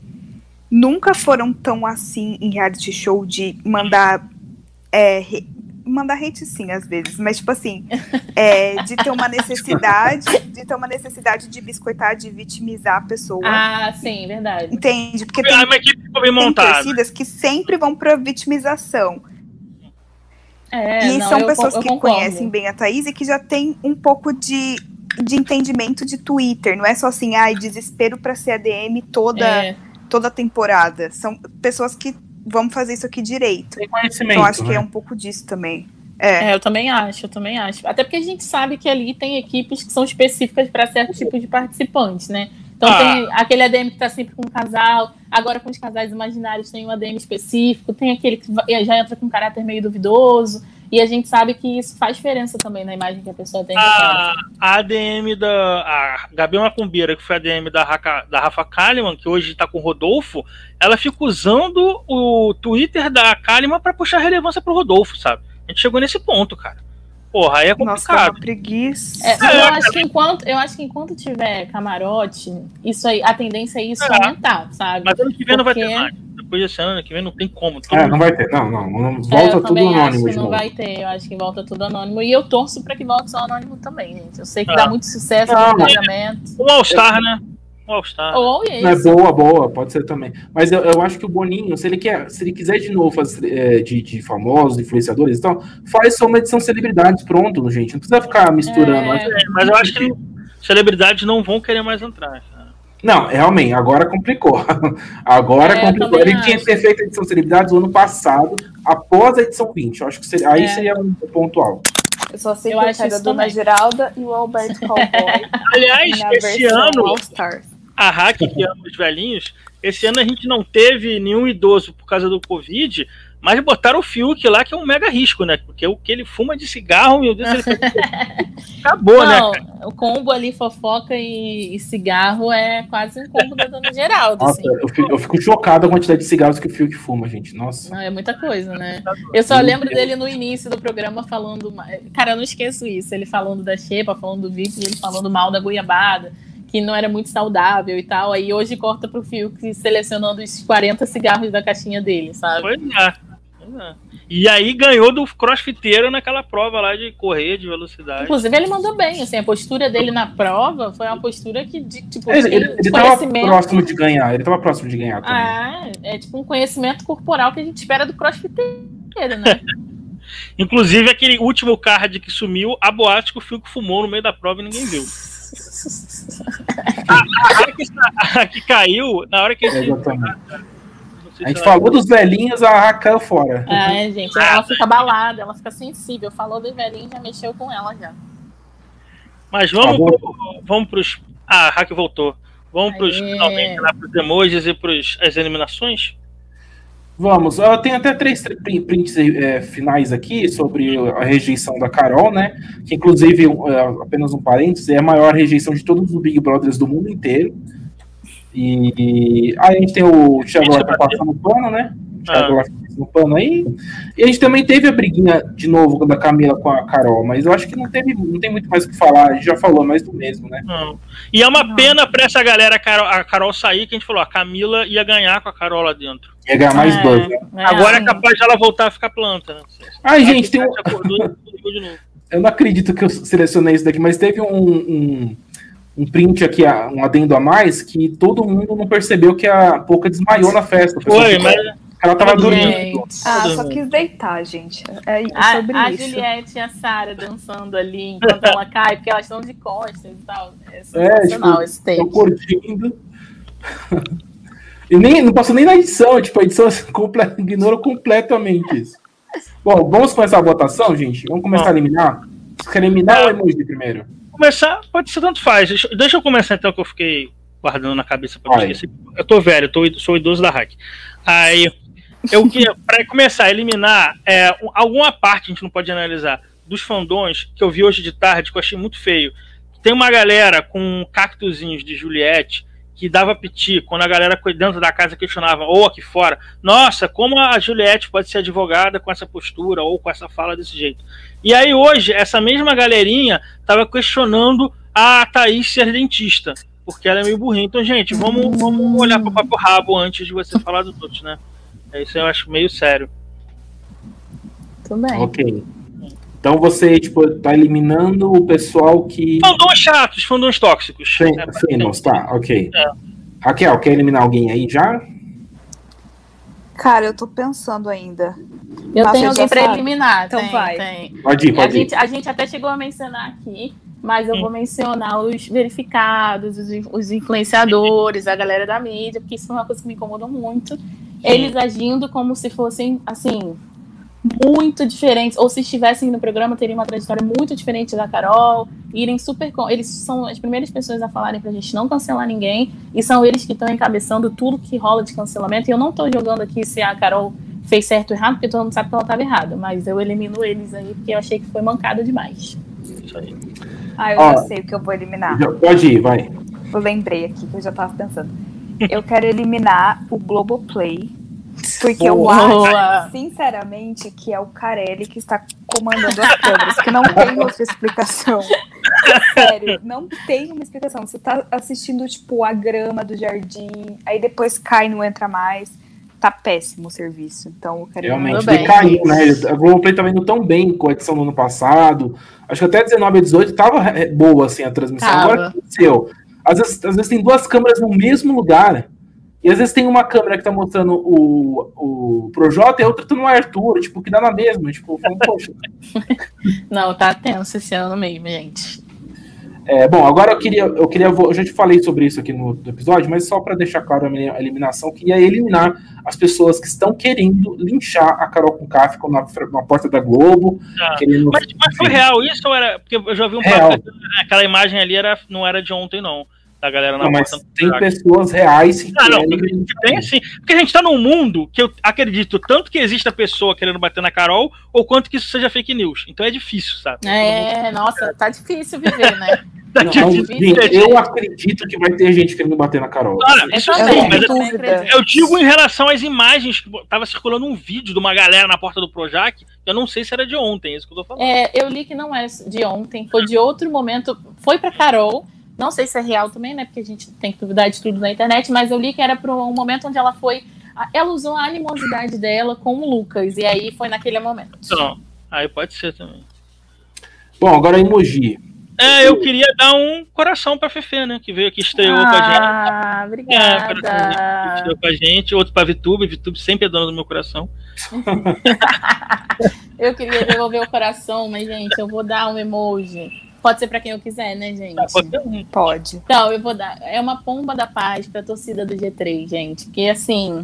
nunca foram tão assim em reality show de mandar. é, mandar hate sim, às vezes, mas tipo assim, é, de ter uma necessidade, de ter uma necessidade de biscoitar, de vitimizar a pessoa. Ah, sim, verdade. Entende? Porque tem, uma equipe ficou bem tem torcidas que sempre vão pra vitimização. É, e não, são eu pessoas eu que concordo. conhecem bem a Thaís e que já tem um pouco de, de entendimento de Twitter. Não é só assim, ai, desespero pra ser ADM toda, É, toda temporada. São pessoas que vão fazer isso aqui direito. Tem conhecimento. Então acho que né? é um pouco disso também. É. é, eu também acho, eu também acho. Até porque a gente sabe que ali tem equipes que são específicas para certo tipo de participantes, né? Então Ah. tem aquele ADM que tá sempre com um casal, agora com os casais imaginários tem um ADM específico, tem aquele que já entra com um caráter meio duvidoso. E a gente sabe que isso faz diferença também na imagem que a pessoa tem. A, a ADM da. A Gabi Macumbeira, que foi a ADM da, Raca, da Rafa Kalimann, que hoje tá com o Rodolfo, ela fica usando o Twitter da Kalimann para puxar relevância pro Rodolfo, sabe? A gente chegou nesse ponto, cara. Porra, aí é complicado. Nossa, uma preguiça. É, eu, acho que enquanto, eu acho que enquanto tiver camarote, isso aí, a tendência é isso é. aumentar, sabe? Mas ano que vem Porque... não vai ter mais depois desse ano que vem não tem como. É, não vai ter, não, não. não volta é, tudo anônimo. Acho que não vai ter, eu acho que volta tudo anônimo. E eu torço pra que volte só anônimo também, gente. Eu sei que ah. dá muito sucesso no engajamento. Um All-Star, né? All-Star. Ou é boa, boa, pode ser também. Mas eu, eu, acho que o Boninho, se ele quer, se ele quiser de novo fazer é, de, de famosos, influenciadores e tal, faz só uma edição celebridades, pronto, gente. Não precisa ficar misturando. É, mas eu acho que celebridades não vão querer mais entrar. Não, realmente, agora complicou. Agora é, complicou. Ele acho. tinha que ter feito a edição Celebridades no ano passado, após a edição 20. Eu acho que seria, aí é. seria um ponto alto. Eu só sei eu que a Dona Geralda e o Alberto Cowboy. Aliás, esse ano, a Hack, que ama os velhinhos, esse ano a gente não teve nenhum idoso por causa do Covid, mas botaram o Fiuk lá, que é um mega risco, né? Porque o que ele fuma de cigarro, meu Deus, ele acabou, né, Não, né? Cara? O combo ali, fofoca e, e, cigarro, é quase um combo da Dona Geraldo. Nossa, assim. eu, fico, eu, fico, chocado a quantidade de cigarros que o Fiuk fuma, gente. Nossa. Não, é muita coisa, né? Eu só lembro dele no início do programa falando. Cara, eu não esqueço isso. Ele falando da Xepa, falando do Vic, ele falando mal da goiabada que não era muito saudável e tal. Aí hoje corta pro Fiuk selecionando os 40 cigarros da caixinha dele, sabe? Pois é. E aí ganhou do crossfiteiro naquela prova lá de correr, de velocidade. Inclusive, ele mandou bem, assim, a postura dele na prova foi uma postura que, de, tipo, ele, ele, ele tava próximo de ganhar, ele tava próximo de ganhar também. Ah, é tipo um conhecimento corporal que a gente espera do crossfiteiro, né? Inclusive, aquele último card que sumiu, a boate que o Fico fumou no meio da prova e ninguém viu. a, a, que, a, que, caiu, na hora que ele. A gente falou dos velhinhos, a Rakan fora. É, gente, ela fica balada, ela fica sensível. Falou dos velhinhos, já mexeu com ela já. Mas vamos, tá pro, vamos pros. Ah, a Hack voltou. Vamos pros, finalmente, lá pros emojis e pros as eliminações? Vamos, eu tenho até três prints é, finais aqui sobre a rejeição da Carol, né? Que inclusive, é, apenas um parênteses, é a maior rejeição de todos os Big Brothers do mundo inteiro. E aí a gente tem o Thiago Leifert passando pano, né? O Thiago ah. passando pano aí. E a gente também teve a briguinha de novo da Camila com a Carol, mas eu acho que não, teve, não tem muito mais o que falar, a gente já falou mais do mesmo, né? Não. E é uma pena pra essa galera a Carol, a Carol sair, que a gente falou, a Camila ia ganhar com a Carol lá dentro. Ia ganhar mais é, dois. Né? É, Agora é capaz de ela voltar a ficar planta. Né? Ai, gente, tem um... Eu não acredito que eu selecionei isso daqui, mas teve um, um um print aqui, um adendo a mais, que todo mundo não percebeu que a Pouca desmaiou na festa. Foi, mas... Ela tava dormindo. Ah, só quis deitar, gente. É sobre a, a isso. Juliette e a Sara dançando ali enquanto ela cai, porque elas estão de costas e tal. É, é tipo, esse take. curtindo. e nem, não passou nem na edição, tipo, a edição comple ignorou completamente isso. Bom, vamos começar a votação, gente? Vamos começar Bom. a eliminar? Você quer eliminar ou emoji primeiro? Começar, pode ser tanto faz. Deixa, eu começar então que eu fiquei guardando na cabeça para esquecer. Eu tô velho, tô, sou idoso da hack. Aí, eu queria, para começar a eliminar é, alguma parte a gente não pode analisar dos fandons que eu vi hoje de tarde que eu achei muito feio. Tem uma galera com cactuzinhos de Juliette que dava piti quando a galera dentro da casa questionava, ou aqui fora, nossa, como a Juliette pode ser advogada com essa postura ou com essa fala desse jeito. E aí hoje, essa mesma galerinha estava questionando a Thaís ser dentista, porque ela é meio burrinha. Então, gente, vamos, vamos olhar para o papo rabo antes de você falar dos outros, né? É isso eu acho meio sério. Também. Ok. Então você, tipo, tá eliminando o pessoal que. Fandons chatos, fandons tóxicos. Sim, é, tá, ok. É. Raquel, quer eliminar alguém aí já? Cara, eu tô pensando ainda. Eu tenho alguém pra eliminar. Então tem, vai. Tem. Pode ir, pode a, ir. Gente, a gente até chegou a mencionar aqui, mas eu vou mencionar os verificados, os, os influenciadores, a galera da mídia, porque isso é uma coisa que me incomodou muito. Eles agindo como se fossem, assim, muito diferentes, ou se estivessem no programa, teriam uma trajetória muito diferente da Carol, irem super. Eles são as primeiras pessoas a falarem pra gente não cancelar ninguém, e são eles que estão encabeçando tudo que rola de cancelamento. E eu não tô jogando aqui se a Carol fez certo ou errado, porque todo mundo sabe que ela estava errada. Mas eu elimino eles aí, porque eu achei que foi mancada demais. Isso aí. Ah, eu Ó, já sei o que eu vou eliminar. Pode ir, vai. Eu lembrei aqui que eu já tava pensando. Eu quero eliminar o Globoplay. Porque eu Boa. acho, sinceramente, que é o Carelli que está comandando as câmeras, que não tem outra explicação. Sério, não tem uma explicação. Você tá assistindo, tipo, a grama do jardim, aí depois cai e não entra mais. Tá péssimo o serviço. Então eu quero eliminar. Realmente, bem. decaiu, né? A Globoplay tava indo tão bem com a edição do ano passado. Acho que até 19 a 18 tava é, boa, assim, a transmissão. Tava. Agora, o que aconteceu? Às vezes, às vezes tem duas câmeras no mesmo lugar. E às vezes tem uma câmera que tá mostrando o, o Projota e a outra tá no Arthur, tipo, que dá na mesma. Tipo, falando, poxa. Não, tá tenso esse ano mesmo, gente. É, bom, agora eu queria, eu queria, eu já te falei sobre isso aqui no, no episódio, mas só para deixar claro a minha eliminação, queria eliminar as pessoas que estão querendo linchar a Carol com K, ficam na, na porta da Globo, Ah. querendo. Mas, mas foi real isso ou era. Porque eu já vi um Real. aquela imagem ali era, não era de ontem, não. Da galera na Não, mas porta do tem buraco. pessoas reais que Ah, não, linchar. tem sim. Porque a gente tá num mundo que eu acredito tanto que exista pessoa querendo bater na Carol, ou quanto que isso seja fake news. Então é difícil, sabe? É, nossa, tá difícil viver, né? Tá Não, difícil. mas, gente, eu acredito que vai ter gente querendo bater na Carol. Cara, Eu isso também, sim, mas eu eu digo em relação às imagens que tava circulando um vídeo de uma galera na porta do Projac, eu não sei se era de ontem, é isso que eu tô falando. É, eu li que não é de ontem, foi de outro momento. Foi pra Carol. Não sei se é real também, né? Porque a gente tem que duvidar de tudo na internet, mas eu li que era para um momento onde ela foi. Ela usou a animosidade dela com o Lucas, e aí foi naquele momento. Então, aí pode ser também. Bom, agora emoji. É, eu queria dar um coração pra Fefe, né? Que veio aqui, estreou com a gente. Ah, É, coraçãozinho, obrigada. estreou com a gente. Outro pra Vitube, Vitube sempre é dona do meu coração. Eu queria devolver o coração, mas, gente, eu vou dar um emoji. Pode ser pra quem eu quiser, né, gente? Qualquer um. Pode. Então, eu vou dar. É uma pomba da paz pra torcida do G3, gente. Que assim,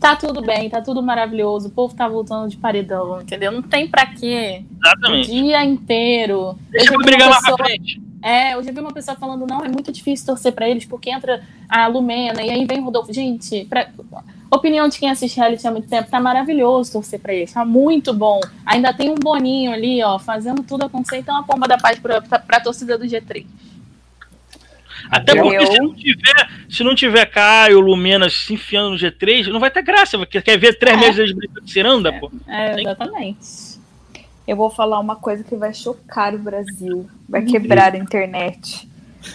tá tudo bem, tá tudo maravilhoso. O povo tá voltando de paredão, entendeu? Não tem pra quê. O Exatamente. dia inteiro. Deixa eu brigar uma mais pra pessoa- frente. É, eu já vi uma pessoa falando, não, é muito difícil torcer pra eles, porque entra a Lumena e aí vem o Rodolfo. Gente, pra... opinião de quem assiste reality há muito tempo, tá maravilhoso torcer pra eles, tá muito bom. Ainda tem um Boninho ali, ó, fazendo tudo acontecer, então a pomba da paz pra, pra, pra torcida do G3. Até Eu- porque se não tiver, se não tiver Caio, Lumena se enfiando no G3, não vai ter graça. Porque quer ver três É. meses eles brincando de ciranda, pô? É, Sim. exatamente. Eu vou falar uma coisa que vai chocar o Brasil. Vai quebrar a internet.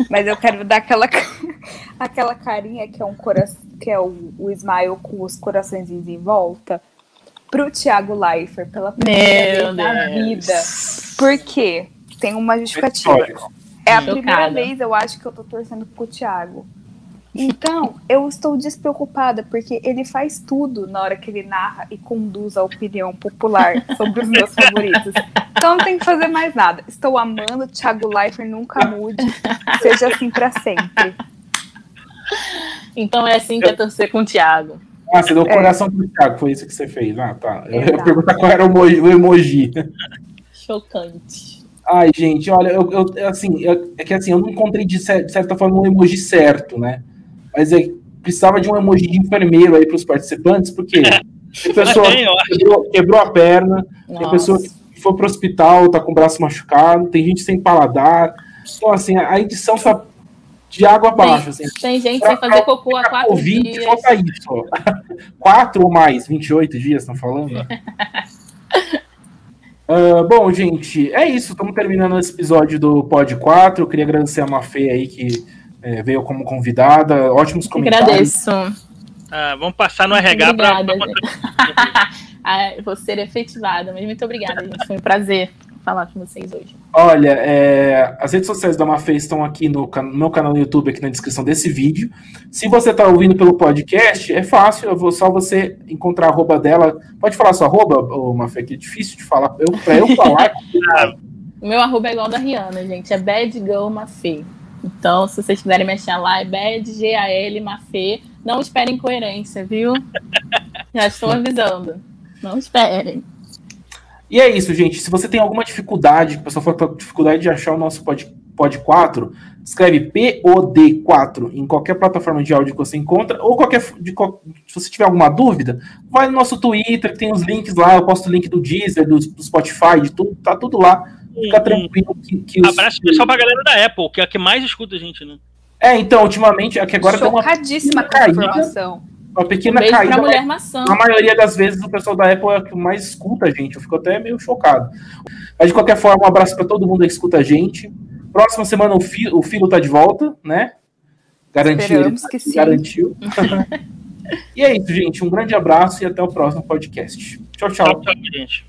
Mas eu quero dar aquela, aquela carinha que é um coração, que é o, o smile com os coraçõezinhos em volta pro Thiago Leifert pela primeira Meu vez na Deus. vida. Por quê? Tem uma justificativa. É a Chocada. primeira vez, eu acho, que eu tô torcendo pro Thiago. Então, eu estou despreocupada, porque ele faz tudo na hora que ele narra e conduz a opinião popular sobre os meus favoritos. Então não tem que fazer mais nada. Estou amando, Thiago Leifert nunca mude. Seja assim pra sempre. Então é assim que é torcer com o Thiago. Ah, você deu É. coração pro Thiago, foi isso que você fez. Ah, tá. Eu ia perguntar qual era o emoji. O emoji. Chocante. Ai, gente, olha, eu, eu- assim, eu- é que assim, eu não encontrei de, cer- de certa forma um emoji certo, né? Mas é, precisava de um emoji de enfermeiro aí para os participantes, porque tem pessoa quebrou, quebrou a perna, tem Nossa. pessoa que foi pro hospital, tá com o braço machucado, tem gente sem paladar. Então, assim, a edição tá de água abaixo, assim. Tem gente sem fazer cocô há Pra quatro Covid, dias. falta isso. ó. Quatro ou mais, 28 dias, estão falando? Ah, bom, gente, é isso. Estamos terminando esse episódio do Pod 4. Eu queria agradecer a Mafê aí que eh, veio como convidada. Ótimos comentários. Agradeço. Ah, vamos passar no RH gente. Ah, vou ser efetivada, mas muito obrigada, gente. Foi um prazer falar com vocês hoje. Olha, é, as redes sociais da Mafê estão aqui no, no meu canal no YouTube, aqui na descrição desse vídeo. Se você está ouvindo pelo podcast, é fácil, eu vou só você encontrar a arroba dela. Pode falar sua arroba, ô, Mafê, que é difícil de falar. Eu, pra eu falar, O meu arroba é igual da Rihanna, gente. É Bad Girl Mafê. Então, se vocês quiserem me achar lá, é Bad G-A-L Mafê. Não esperem coerência, viu? Já estou avisando. Não esperem. E é isso, gente. Se você tem alguma dificuldade, o pessoal for com dificuldade de achar o nosso pod, Pod 4, escreve POD4 em qualquer plataforma de áudio que você encontra, ou qualquer. De, se você tiver alguma dúvida, vai no nosso Twitter, que tem os links lá, eu posto o link do Deezer, do, do Spotify, de tudo, tá tudo lá. Fica tranquilo que, que os, Abraço pessoal pra galera da Apple, que é a que mais escuta a gente, né? É, então, ultimamente, aqui agora tem uma. Chocadíssima com a informação. Uma pequena um caída. Mulher maçã. A maioria das vezes o pessoal da Apple é o que mais escuta a gente. Eu fico até meio chocado. Mas de qualquer forma, um abraço para todo mundo que escuta a gente. Próxima semana o, fi, o Filo tá de volta, né? Garantiu. Esperamos que sim. Garantiu. e é isso, gente. Um grande abraço e até o próximo podcast. Tchau, tchau. tchau, tchau gente.